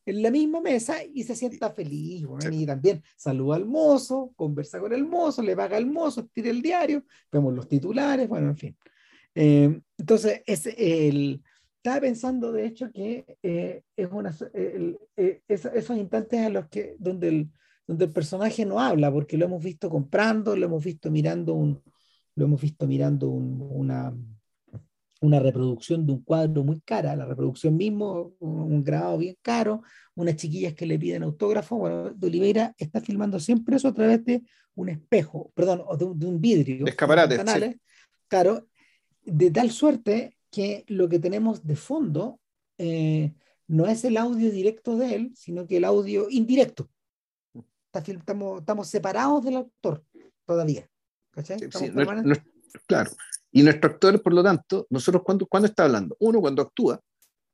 En la misma mesa y se sienta feliz, y también saluda al mozo, conversa con el mozo, le paga al mozo, tira el diario, vemos los titulares, bueno, en fin. Eh, entonces, es el, estaba pensando, de hecho, que eh, es una, eh, esos instantes a los que, donde el, donde el personaje no habla, porque lo hemos visto comprando, lo hemos visto mirando, un, lo hemos visto mirando una, una reproducción de un cuadro muy cara, la reproducción mismo, un, grabado bien caro, unas chiquillas que le piden autógrafo. Bueno, de Oliveira está filmando siempre eso a través de un espejo, perdón, o de, un vidrio. De escaparate. Claro, de tal suerte que lo que tenemos de fondo eh, no es el audio directo de él, sino que el audio indirecto. Estamos, estamos separados del actor todavía. claro. Y nuestro actor, por lo tanto, nosotros cuando, cuando está hablando, uno, cuando actúa,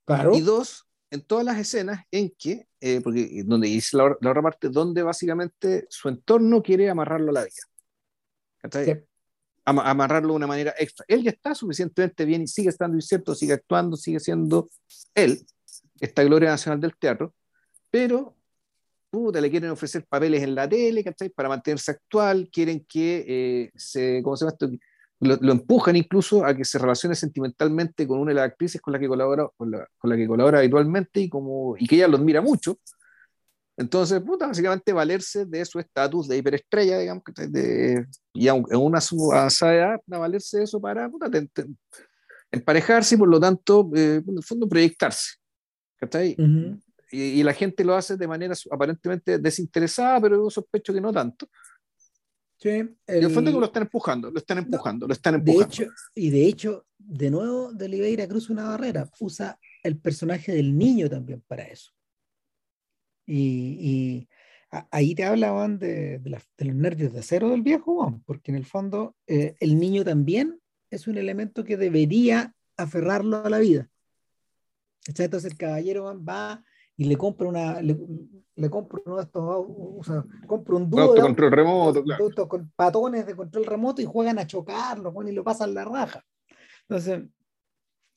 claro. y dos, en todas las escenas en que, eh, porque donde dice la, otra parte, donde básicamente su entorno quiere amarrarlo a la vida amarrarlo de una manera extra. Él ya está suficientemente bien y sigue estando incierto, sigue actuando, sigue siendo él, esta gloria nacional del teatro, pero puta, le quieren ofrecer papeles en la tele, ¿cachai? Para mantenerse actual, quieren que eh, se, ¿cómo se llama esto? Lo, empujan incluso a que se relacione sentimentalmente con una de las actrices con la que colabora, con la, con la que colabora habitualmente y, como, y que ella lo admira mucho. Entonces, puta, básicamente valerse de su estatus de hiperestrella, digamos, de, y en una avanzada edad, valerse de eso para puta, emparejarse y por lo tanto, eh, en el fondo, proyectarse. ¿cachai? Y, la gente lo hace de manera aparentemente desinteresada, pero yo sospecho que no tanto. Sí, el... Y el fondo lo están empujando, lo están empujando, lo están empujando. De hecho, y de hecho, de nuevo, de Oliveira cruza una barrera, usa el personaje del niño también para eso. Y, ahí te hablaban de, de, los nervios de acero del viejo, porque en el fondo eh, el niño también es un elemento que debería aferrarlo a la vida. Entonces el caballero va y le compra una le, compra uno de estos o sea, compra un dúo de control remoto, claro. con patones de control remoto y juegan a chocarlo y lo pasan la raja. Entonces,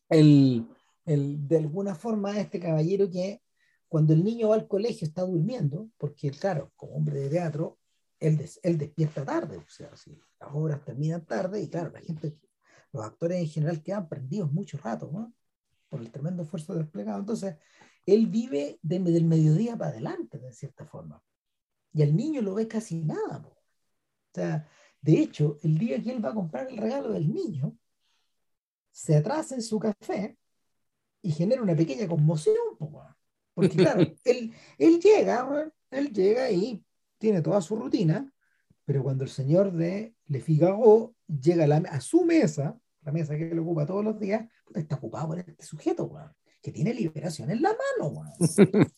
el, el, de alguna forma este caballero que cuando el niño va al colegio está durmiendo, porque claro, como hombre de teatro, él, él despierta tarde, o sea, si las obras terminan tarde, y claro, la gente, los actores en general quedan prendidos mucho rato, ¿no? Por el tremendo esfuerzo desplegado. Entonces, él vive desde el mediodía para adelante, de cierta forma. Y el niño lo ve casi nada. O sea, de hecho, el día que él va a comprar el regalo del niño, se atrasa en su café y genera una pequeña conmoción. Porque claro, él, él llega, él llega y tiene toda su rutina, pero cuando el señor de Le Figaro llega a, la, a su mesa, la mesa que él ocupa todos los días, está ocupado por este sujeto, que tiene liberación en la mano,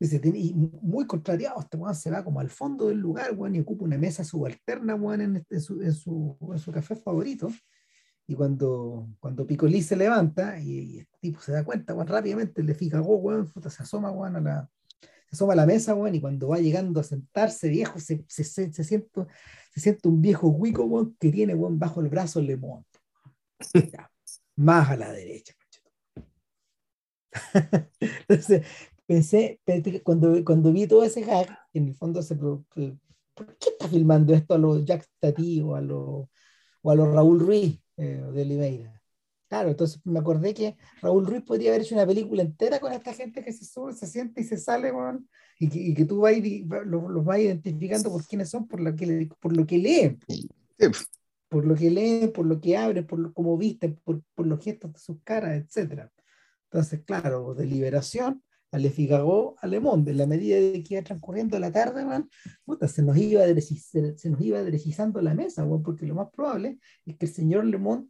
y muy contrariado, este se va como al fondo del lugar, y ocupa una mesa subalterna, este, en, su, en, su, en su café favorito, y cuando, cuando Picolí se levanta y, este tipo se da cuenta, bueno, rápidamente le fija, oh, bueno, se asoma, bueno, a la, se asoma a la mesa, bueno, y cuando va llegando a sentarse, viejo, se, se, se, se siente, se siente un viejo huico, bueno, que tiene, bueno, bajo el brazo el lemón. más a la derecha. Entonces, pensé, cuando, cuando vi todo ese hack, en el fondo se ¿por qué está filmando esto a los Jack Tati o a los, o a los Raúl Ruiz eh, de Oliveira? Claro, entonces me acordé que Raúl Ruiz podría haber hecho una película entera con esta gente que se sube, se siente y se sale, y, que, y, que, tú vas, los, los vas identificando por quiénes son, por lo que, por lo que leen. Por lo que leen, por lo que abren, por lo, cómo visten, por, por los gestos de sus caras, etc. Entonces, claro, de liberación a Le Figaro a Le Monde, en la medida de que iba transcurriendo la tarde, man, puta, se, nos iba se, se, nos iba derechizando la mesa, man, porque lo más probable es que el señor Le Monde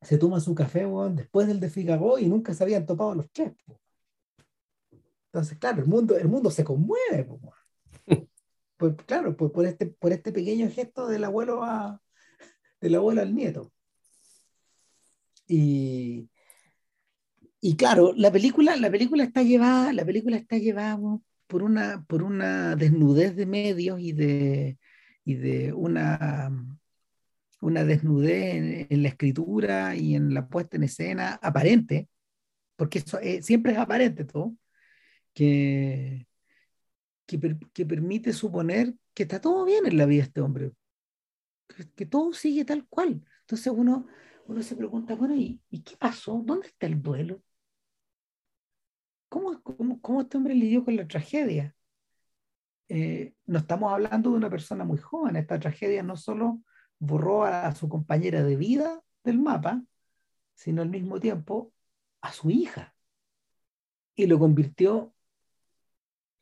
se toma su café después del de Figaro y nunca se habían topado los tres. Entonces, claro, el mundo, el mundo se conmueve. pues, claro, por, por, este, por este pequeño gesto del abuelo, a, del abuelo al nieto. Y, y claro, la película, la película está llevada, la película está llevada por una, por una desnudez de medios y de, y de una una desnudez en, la escritura y en la puesta en escena aparente, porque eso eh, siempre es aparente todo, que, que, permite suponer que está todo bien en la vida de este hombre, que, todo sigue tal cual. Entonces uno, uno se pregunta, bueno, ¿y, qué pasó? ¿Dónde está el duelo? ¿Cómo, cómo, cómo este hombre lidió con la tragedia? Eh, no estamos hablando de una persona muy joven, esta tragedia no solo borró a, su compañera de vida del mapa, sino al mismo tiempo a su hija. Y lo convirtió,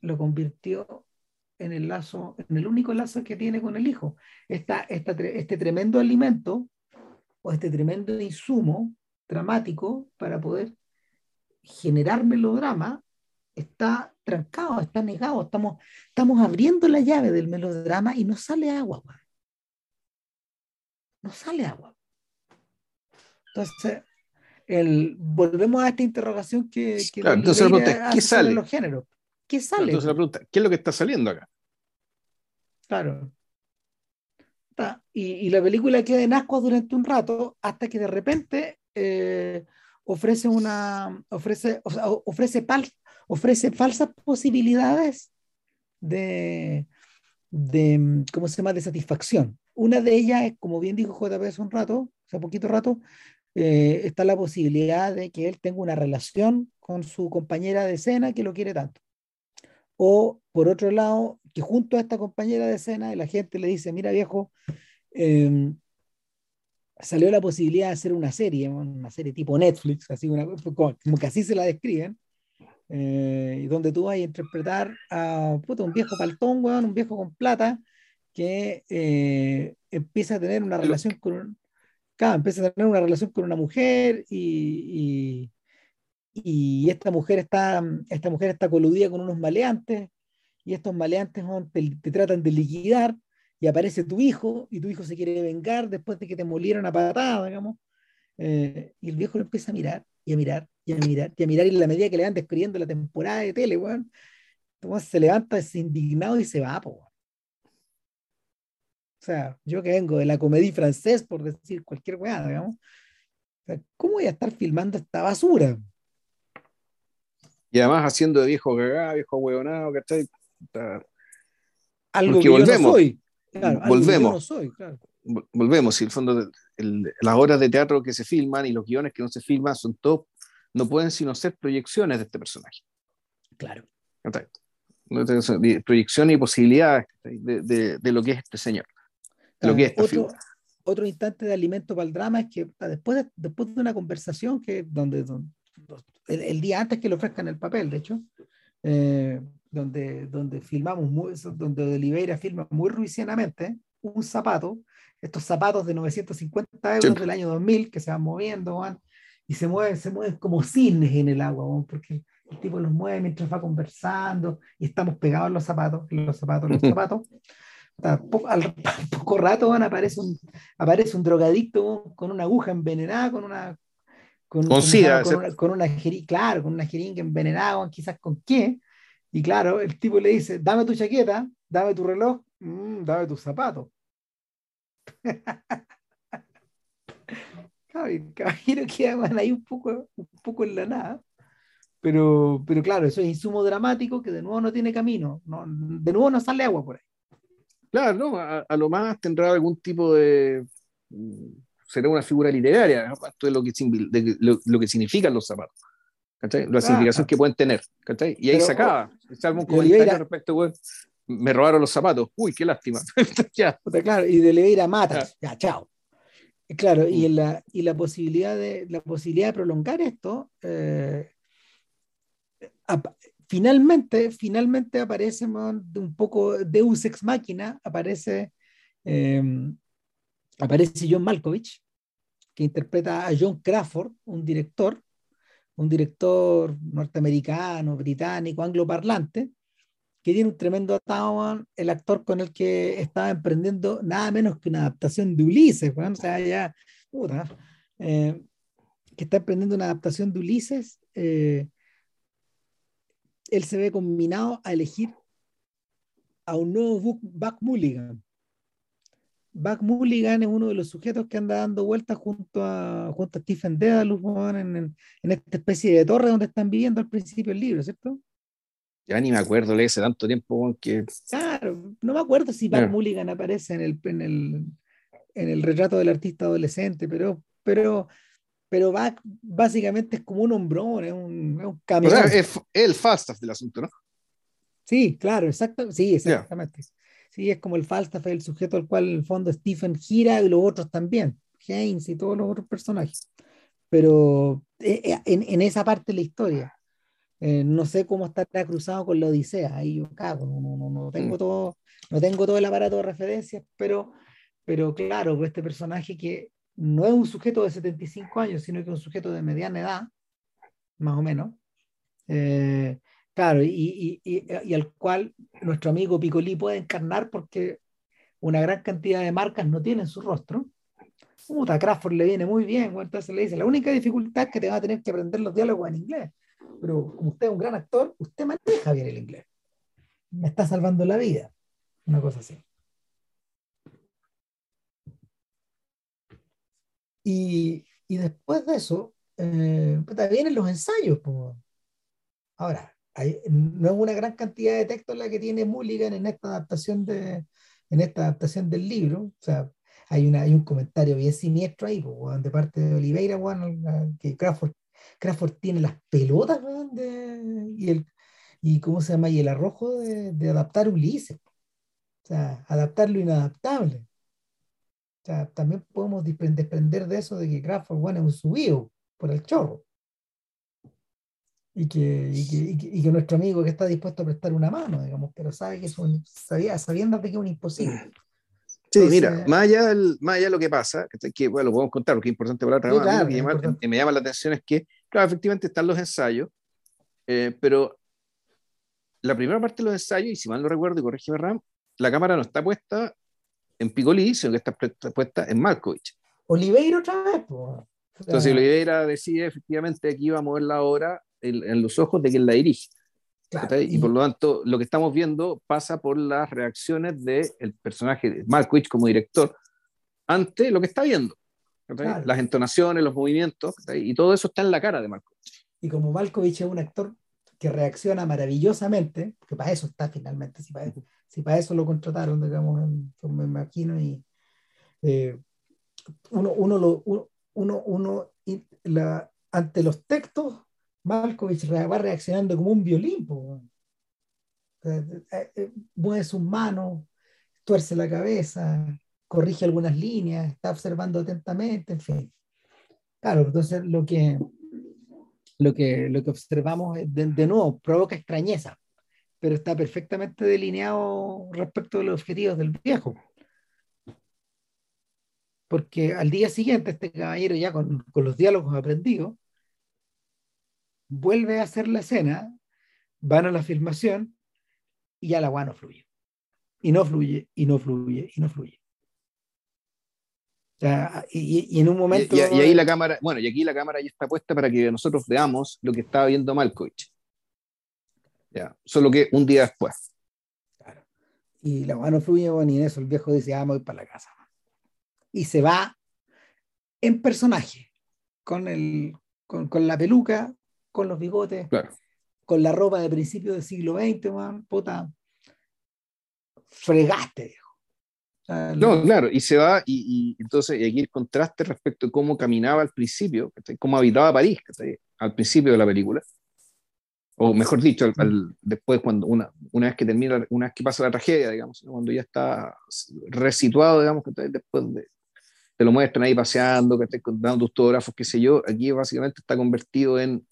lo convirtió en el lazo, en el único lazo que tiene con el hijo. Esta, este tremendo alimento o este tremendo insumo dramático para poder generar melodrama está trancado, está negado. Estamos, estamos abriendo la llave del melodrama y no sale agua no sale agua. Entonces, el, volvemos a esta interrogación que, que claro, entonces la pregunta ¿qué sale? Los géneros. ¿Qué sale? Entonces la pregunta, ¿qué es lo que está saliendo acá? Claro. Y, y, la película queda en ascuas durante un rato hasta que de repente eh, ofrece una ofrece, o sea, ofrece, pal, ofrece falsas posibilidades de, de ¿cómo se llama? de satisfacción. Una de ellas es, como bien dijo JP hace un rato, hace poquito rato, eh, está la posibilidad de que él tenga una relación con su compañera de escena que lo quiere tanto. O, por otro lado, que junto a esta compañera de escena la gente le dice, mira viejo, em, salió la posibilidad de hacer una serie, una serie tipo Netflix, así una, como, que así se la describen, eh, y donde tú vas a interpretar a un viejo paltón, un viejo con plata, que eh, empieza a tener una relación con empieza a tener una relación con una mujer y, y, esta mujer está esta mujer está coludida con unos maleantes y estos maleantes te, tratan de liquidar y aparece tu hijo y tu hijo se quiere vengar después de que te molieron a patada, digamos. Eh, y el viejo lo empieza a mirar y a mirar y a mirar y a mirar y en la medida que le van describiendo la temporada de tele, bueno, se levanta indignado y se va, po, o sea, yo que vengo de la comedia francés, por decir cualquier weá, digamos. ¿Cómo voy a estar filmando esta basura? Y además haciendo de viejo cagado, viejo huevonado, ¿cachai? Algo que volvemos. Yo no soy. Volvemos. no soy, claro. Volvemos, y el fondo, las horas de teatro que se filman y los guiones que no se filman son todos, no pueden sino ser proyecciones de este personaje. Claro. Proyecciones y posibilidades de, de, de, lo que es este señor otro, otro instante de alimento para el drama es que después de, después de una conversación que donde, el, día antes que le ofrezcan el papel, de hecho, eh, donde, donde filmamos, muy, donde Oliveira filma muy ruisianamente un zapato, estos zapatos de 950 euros del año 2000 que se van moviendo y se mueven, se mueven como cisnes en el agua, porque el tipo los mueve mientras va conversando y estamos pegados en los zapatos, en los zapatos, en los zapatos. Al poco rato aparece, un, aparece un drogadicto con una aguja envenenada, con una. Con, con, con, una, jeringa, claro, con una jeringa envenenada, quizás con qué. Y claro, el tipo le dice: Dame tu chaqueta, dame tu reloj, mm, dame tus zapatos. caballero queda ahí un poco, un poco en la nada. Pero, pero claro, eso es insumo dramático que de nuevo no tiene camino. No, de nuevo no sale agua por ahí. Claro, ¿no? A, lo más tendrá algún tipo de. Será una figura literaria, aparte de lo que, de lo, que significan los zapatos. ¿cachai? La significación que pueden tener. ¿cachai? Y ahí se acaba. Salvo un comentario respecto, güey. Me robaron los zapatos. Uy, qué lástima. ya. Claro, y de Oliveira mata. Ya, chao. Claro, y, mm. la, y la, posibilidad de, la posibilidad de prolongar esto, eh, finalmente, finalmente aparece un poco Deus ex máquina, aparece, em, aparece John Malkovich, que interpreta a John Crawford, un director, un director norteamericano, británico, angloparlante, que tiene un tremendo atado, el actor con el que estaba emprendiendo nada menos que una adaptación de Ulises, o sea, ya, eh, que está emprendiendo una adaptación de Ulises, eh, él se ve combinado a elegir a un nuevo Buck Mulligan. Buck Mulligan es uno de los sujetos que anda dando vueltas junto a, junto a Stephen Dedalus en, en, en, esta especie de torre donde están viviendo al principio del libro, ¿cierto? Ya ni me acuerdo, le hace tanto tiempo que... Claro, no me acuerdo si Buck Mulligan aparece en el, en, el, en el retrato del artista adolescente, pero, pero pero va, básicamente es como un hombrón, es un, es un camión. O sea, es el Falstaff del asunto, ¿no? Sí, claro, exacto, sí, exactamente. Sí, es como el Falstaff, el sujeto al cual en el fondo Stephen gira y los otros también, Haynes y todos los otros personajes. Pero eh, eh, en, en esa parte de la historia, eh, no sé cómo está cruzado con la Odisea, ahí yo cago, no, no, no, tengo mm. todo, no tengo todo el aparato de referencias, pero, pero claro, este personaje que no es un sujeto de 75 años, sino que es un sujeto de mediana edad, más o menos. Eh, claro, y, y, al cual nuestro amigo Picolí puede encarnar porque una gran cantidad de marcas no tienen su rostro. Puta, Crawford le viene muy bien, entonces le dice, la única dificultad es que te va a tener que aprender los diálogos en inglés, pero como usted es un gran actor, usted maneja bien el inglés. Me está salvando la vida. Una cosa así. Y, y después de eso, eh, vienen los ensayos. Ahora, no es una gran cantidad de texto la que tiene Mulligan en esta adaptación, de, en esta adaptación del libro. O sea, hay, una, hay un comentario bien siniestro ahí, de parte de Oliveira, que Crawford, Crawford tiene las pelotas y, el, y, ¿cómo se llama? y el arrojo de, de adaptar Ulises. O sea, adaptar lo inadaptable. O sea, también podemos desprender de eso de que Crawford bueno, es un subido por el chorro. Y que, y que, nuestro amigo que está dispuesto a prestar una mano, digamos, pero sabe que es un, sabía, sabiendo de que es un imposible. Sí, mira, más allá, más allá de lo que pasa, que bueno, lo podemos contar porque es importante para otra sí, que, me llama la atención es que, claro, efectivamente están los ensayos, eh, pero la primera parte de los ensayos, y si mal no recuerdo, y corrígeme Ram, la cámara no está puesta en Picolí, sino que está puesta en Malkovich. Oliveira otra vez. Entonces Oliveira decide efectivamente que iba a mover la obra en, los ojos de quien la dirige. y, por lo tanto, lo que estamos viendo pasa por las reacciones del personaje de Malkovich como director ante lo que está viendo. Las entonaciones, los movimientos, y todo eso está en la cara de Malkovich. Y como Malkovich es un actor que reacciona maravillosamente, que para eso está finalmente, si para eso, si para eso lo contrataron, digamos, me imagino, y eh, uno, uno, lo, uno, uno la, ante los textos, Malkovich va reaccionando como un violín, eh, eh, mueve sus manos, tuerce la cabeza, corrige algunas líneas, está observando atentamente, en fin. Claro, entonces lo que, lo que, lo que observamos de, nuevo provoca extrañeza pero está perfectamente delineado respecto de los objetivos del viejo. Porque al día siguiente este caballero ya con, con los diálogos aprendidos, vuelve a hacer la escena, van a la filmación y ya la agua no fluye. Y no fluye, y no fluye, y no fluye. y, y, en un momento. Y, ahí la cámara, bueno, y aquí la cámara ya está puesta para que nosotros veamos lo que estaba viendo Malkovich. Solo que un día después. Y la mano fluye, bueno, y en eso el viejo dice, ah, voy para la casa. Y se va en personaje, con, el, con, la peluca, con los bigotes, con la ropa de principio del siglo XX, man, puta. Fregaste, viejo. no, claro, y se va, y, entonces y aquí el contraste respecto a cómo caminaba al principio, cómo habitaba París al principio de la película, o mejor dicho, después cuando una, una vez que termina, una vez que pasa la tragedia, digamos, cuando ya está resituado, digamos, después de, te lo muestran ahí paseando, que dando autógrafos, qué sé yo, aquí básicamente está convertido en,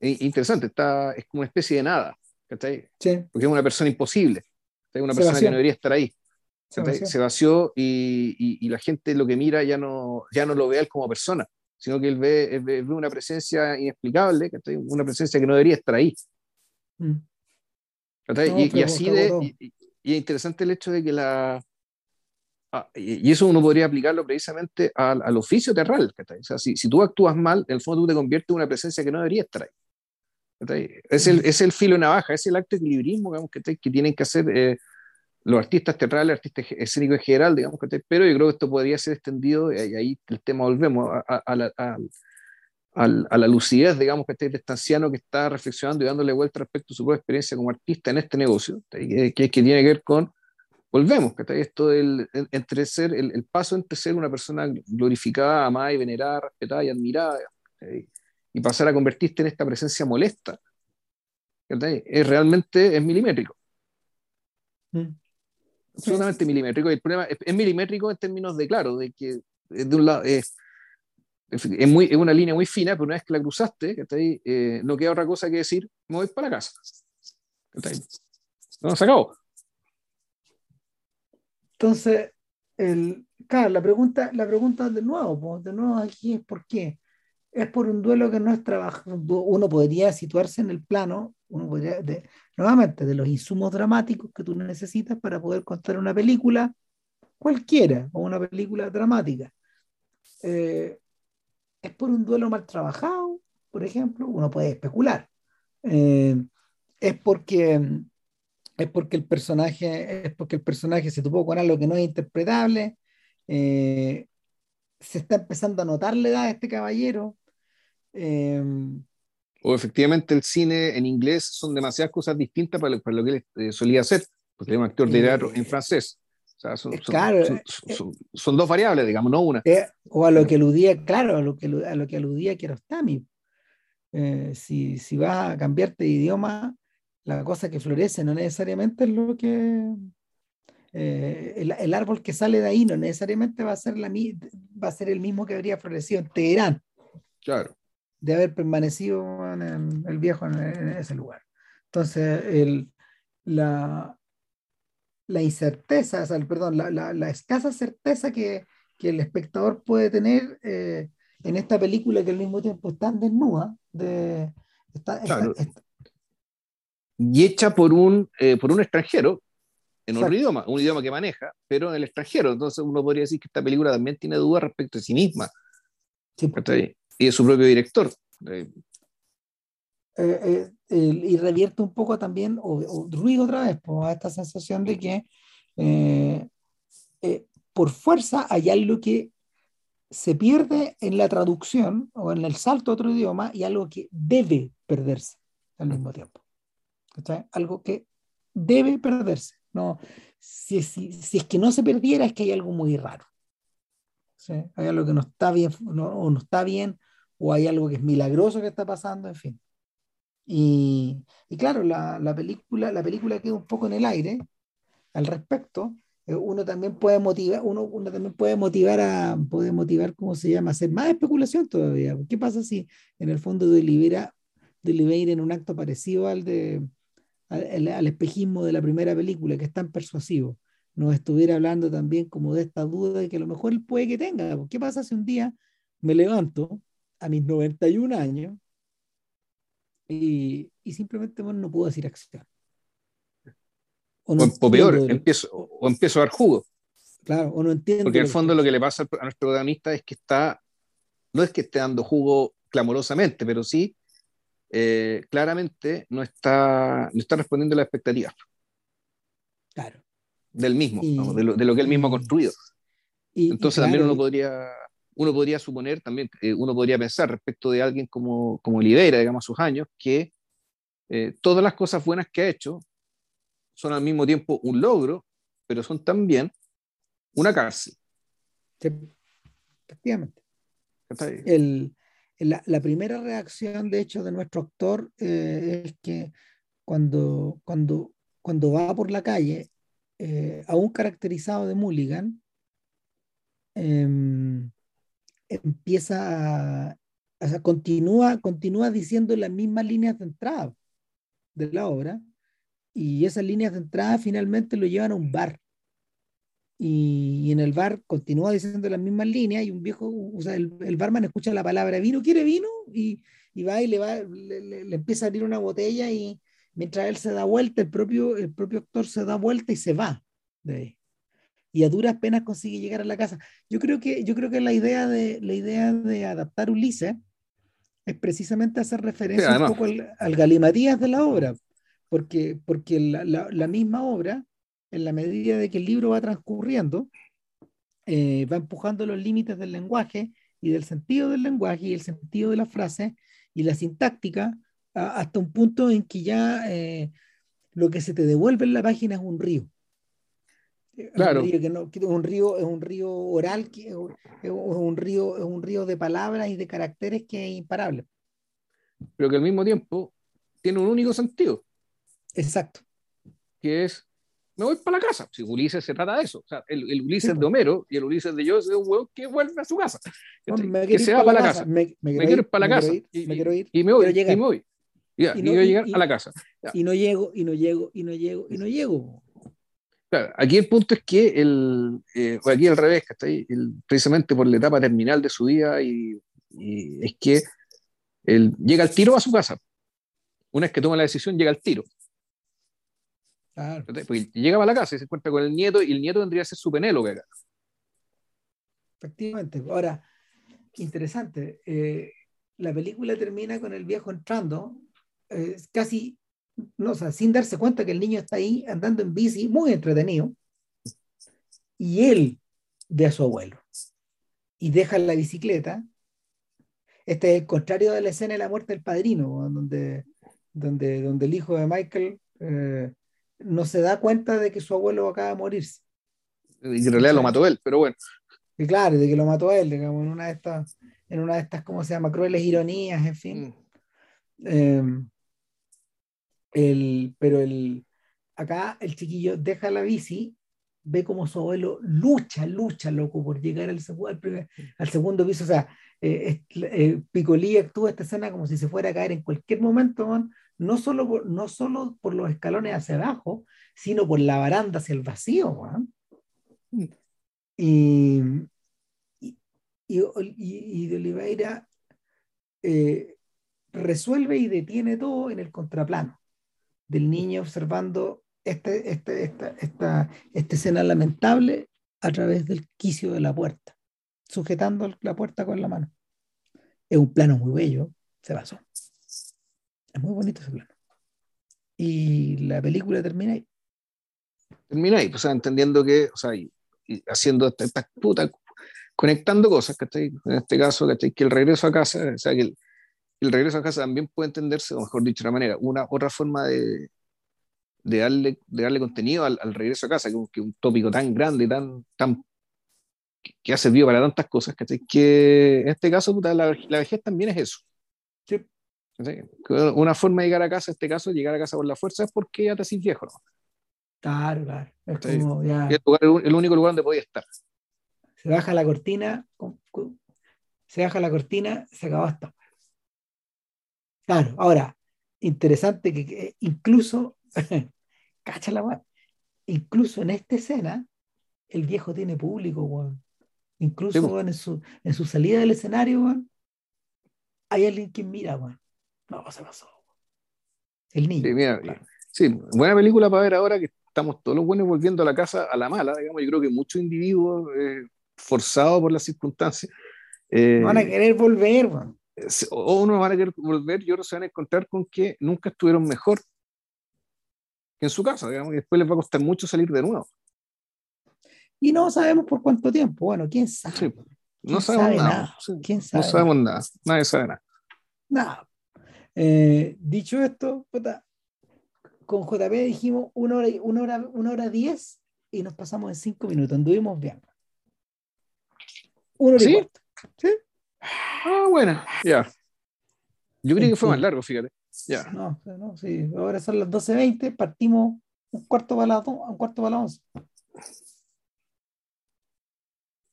interesante, está, es como una especie de nada, porque es una persona imposible, es una persona que no debería estar ahí. Se vació, y, la gente lo que mira ya no, ya no lo ve él como persona, sino que él ve, ve, una presencia inexplicable, una presencia que no debería estar ahí. Mm. y, así de, y, es interesante el hecho de que la... Ah, y, eso uno podría aplicarlo precisamente al, al oficio terral. O sea, si, si, tú actúas mal, en el fondo tú te conviertes en una presencia que no debería estar ahí. Es el, es el filo de navaja, es el acto de equilibrismo digamos, que, que tienen que hacer eh, los artistas teatrales, artistas escénicos en general, digamos, pero yo creo que esto podría ser extendido, y ahí el tema volvemos a, la, a, la, lucidez, digamos, que este estanciano que está reflexionando y dándole vuelta respecto a su propia experiencia como artista en este negocio, que, que, tiene que ver con, volvemos, que esto del, entre ser, el, paso entre ser una persona glorificada, amada y venerada, respetada y admirada, y pasar a convertirte en esta presencia molesta, es realmente es milimétrico. Mm absolutamente milimétrico. el problema es, milimétrico en términos de, claro, de que de un lado es, es, muy, es una línea muy fina, pero una vez que la cruzaste, eh, no queda otra cosa que decir, me voy para casa. No, se acabó. Entonces, el, claro, la pregunta, la pregunta de nuevo, de nuevo aquí es por qué. Es por un duelo que no es trabajo. Uno podría situarse en el plano, uno podría, de, nuevamente, de los insumos dramáticos que tú necesitas para poder contar una película cualquiera o una película dramática. Eh, es por un duelo mal trabajado, por ejemplo, uno puede especular. Eh, es porque es porque el personaje es porque el personaje se topó con algo que no es interpretable. Eh, se está empezando a notar la edad de este caballero. O efectivamente el cine en inglés son demasiadas cosas distintas para lo, para lo que él eh, solía hacer, porque es un actor de teatro en francés. O sea, son, son, dos variables, digamos, no una. Eh, o a lo que aludía, claro, a lo que, a lo que aludía Kiarostami. Eh, si, si vas a cambiarte de idioma, la cosa que florece no necesariamente es lo que... el, el, árbol que sale de ahí no necesariamente va a, ser la, va a ser el mismo que habría florecido en Teherán. Claro de haber permanecido en el, viejo en, ese lugar. Entonces, el, la, la incerteza, perdón, la, la, escasa certeza que, que, el espectador puede tener eh, en esta película que al mismo tiempo está desnuda, de, está, y hecha por un, eh, por un extranjero en otro idioma, un idioma que maneja, pero en el extranjero. Entonces uno podría decir que esta película también tiene dudas respecto a sí misma. Sí y de su propio director. Eh, eh, y revierte un poco también, o, o ruido otra vez, pues, a esta sensación de que eh, por fuerza hay algo que se pierde en la traducción o en el salto a otro idioma y algo que debe perderse al mismo tiempo. Algo que debe perderse. No, si, si, si, es que no se perdiera es que hay algo muy raro. Hay algo que no está bien no, o no está bien o hay algo que es milagroso que está pasando, en fin. Y, y claro, la, la, película, la película queda un poco en el aire al respecto. Eh, uno también puede motivar, uno, uno también puede motivar a, puede motivar, ¿cómo se llama? Hacer más especulación todavía. ¿Qué pasa si en el fondo delibera, en un acto parecido al de al, al, espejismo de la primera película, que es tan persuasivo, nos estuviera hablando también como de esta duda de que a lo mejor él puede que tenga. ¿Qué pasa si un día me levanto a mis 91 años y, y simplemente no puedo decir acción. O, o, peor, empiezo, o empiezo a dar jugo. Claro, o no entiendo. Porque en el fondo lo que le pasa a nuestro protagonista es que está, no es que esté dando jugo clamorosamente, pero sí, eh, claramente no está, no está respondiendo a las expectativas. Claro. Del mismo, de, lo, de, lo, que él mismo ha construido. Y, Entonces también uno podría uno podría suponer también, eh, uno podría pensar respecto de alguien como, como Libera, digamos, a sus años, que eh, todas las cosas buenas que ha hecho son al mismo tiempo un logro, pero son también una cárcel. efectivamente. El, la, la, primera reacción, de hecho, de nuestro actor eh, es que cuando, cuando, cuando va por la calle, eh, aún caracterizado de Mulligan, em, empieza a, o sea, continúa, continúa diciendo las mismas líneas de entrada de la obra y esas líneas de entrada finalmente lo llevan a un bar. Y, en el bar continúa diciendo las mismas líneas y un viejo, o sea, el, el barman escucha la palabra vino, ¿quiere vino? Y, y va y le, va, le, le, empieza a abrir una botella y mientras él se da vuelta, el propio, el propio actor se da vuelta y se va de ahí. Y a duras penas consigue llegar a la casa. Yo creo que, yo creo que la, idea de, la idea de adaptar Ulises es precisamente hacer referencia un poco al, al, galimatías de la obra, porque, porque la, la, la, misma obra, en la medida de que el libro va transcurriendo, eh, va empujando los límites del lenguaje y del sentido del lenguaje y el sentido de la frase y la sintáctica a, hasta un punto en que ya eh, lo que se te devuelve en la página es un río. Claro. Un río, que no, que es un río, es un río oral, que es un río, es un río de palabras y de caracteres que es imparable. Pero que al mismo tiempo tiene un único sentido. Exacto. Que es, me voy para la casa. Si Ulises se trata de eso. O sea, el, el Ulises sí, de Homero y el Ulises de yo es un huevo que vuelve a su casa. No, que se va para la casa. Me, me, me quiero ir para la casa. y, me quiero ir. Y me voy. Y me voy. Ya, y, no, y voy a llegar y, a la casa. Ya. Y no llego, y no llego, y no llego, y no llego. Claro, aquí el punto es que el, eh, aquí al revés, que está ahí, el, precisamente por la etapa terminal de su vida, y, y es que él llega al tiro a su casa. Una vez que toma la decisión, llega al tiro. Claro. Porque llegaba a la casa y se encuentra con el nieto, y el nieto vendría a ser su penélope acá. Efectivamente. Ahora, interesante. Eh, la película termina con el viejo entrando, eh, casi no, o sea, sin darse cuenta que el niño está ahí andando en bici, muy entretenido, y él ve a su abuelo y deja la bicicleta. Este es el contrario de la escena de la muerte del padrino, donde, donde, donde el hijo de Michael eh, no se da cuenta de que su abuelo acaba de morirse. Y en realidad lo mató él, pero bueno. Y claro, de que lo mató él, digamos, en una de estas, en una de estas, ¿cómo se llama? Crueles ironías, en fin. Mm. Eh, el, pero el, acá el chiquillo deja la bici, ve como su abuelo lucha, lucha, loco, por llegar al, al, primer, al segundo piso. O sea, eh, eh, Picolí actúa esta escena como si se fuera a caer en cualquier momento, man, no, solo por, no solo por los escalones hacia abajo, sino por la baranda hacia el vacío. Man. Y, y, y, y, de Oliveira eh, resuelve y detiene todo en el contraplano del niño observando este, este, esta, esta, esta escena lamentable a través del quicio de la puerta, sujetando la puerta con la mano. Es un plano muy bello, se basó. Es muy bonito ese plano. Y la película termina ahí. Termina ahí, pues, entendiendo que, o sea, y, y haciendo esta, esta puta, conectando cosas, ¿cachai? En este caso, ¿cachai? Que el regreso a casa, o sea, que el, el regreso a casa también puede entenderse, o mejor dicho, de una manera, una otra forma de, de, darle, de darle contenido al, al regreso a casa, que, que, un tópico tan grande, tan, tan que ha servido para tantas cosas, que, que en este caso puta, la, la, vejez también es eso. Sí. Una forma de llegar a casa, en este caso, llegar a casa por la fuerza es porque ya te haces viejo. ¿no? Claro, claro. Es como ya... el, lugar, el, único lugar donde podía estar. Se baja la cortina, se baja la cortina, se acabó hasta. Claro, ahora, interesante que, que incluso, cacha la incluso en esta escena, el viejo tiene público, weón. Incluso, sí, en, su, en su salida del escenario, weón, hay alguien que mira, weón. No, se pasó. El niño. Sí, mira, claro. sí, buena película para ver ahora que estamos todos los buenos volviendo a la casa a la mala, digamos. Yo creo que muchos individuos eh, forzados por las circunstancias. Eh, van a querer volver, weón o unos van a querer volver y otros se van a encontrar con que nunca estuvieron mejor que en su casa, digamos, y después les va a costar mucho salir de nuevo. Y no sabemos por cuánto tiempo, bueno, quién sabe. Sí, no ¿Quién sabemos sabe nada. nada? Sí, ¿Quién sabe? No sabemos nada, nadie sabe nada. Nada. Eh, dicho esto, puta, con JP dijimos una hora, una hora, una hora diez y nos pasamos en cinco minutos. Anduvimos bien. Uno ¿Sí? ¿Sí? Ah, bueno, ya. Yo creí que fue más largo, fíjate. Ya. No, no, sí. Ahora son las 12.20, partimos un cuarto para las do- un cuarto para las 11.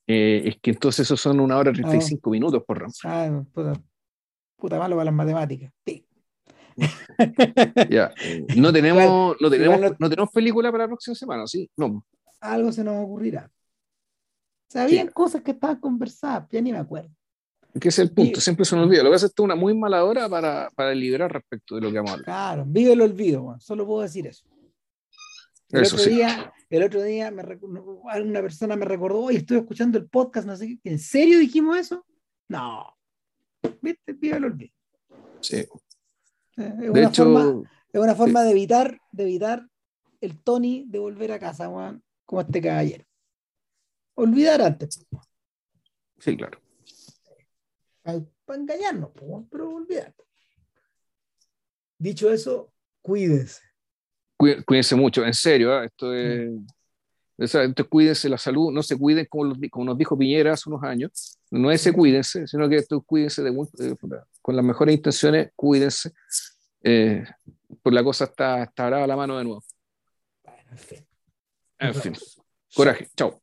Eh, es que entonces esos son una hora 35 minutos por ramo. Ah, puta, puta malo para las matemáticas. Sí. Ya. No tenemos, no, tenemos, no- no tenemos película para la próxima semana, ¿sí? No. Algo se nos ocurrirá. Sí. cosas que estaban conversadas, ya ni me acuerdo. Que es el punto, siempre se nos olvida. Lo que pasa es una muy mala hora para, para respecto de lo que vamos a hablar. Claro, vive el olvido, weón. solo puedo decir eso. El Eso otro sí. día, el otro día me una persona me recordó, oye, estoy escuchando el podcast, no sé qué. ¿En serio dijimos eso? No. ¿Viste? Vive el olvido. Sí. Eh, Es De hecho, forma, es una forma de evitar, de evitar el Tony de volver a casa, weón, como este caballero. Olvidar antes, sí, claro. Para engañarnos, po, pero olvidar. Dicho eso, cuídense. Cuí- Cuídense mucho, en serio, ¿ah? esto es. entonces cuídense la salud, no se cuiden como, los como nos dijo Piñera hace unos años, no es se cuídense, sino que esto cuídense de, eh, con las mejores intenciones, cuídense, eh, pues la cosa está, está brava a la mano de nuevo. En fin. En fin, coraje, chao.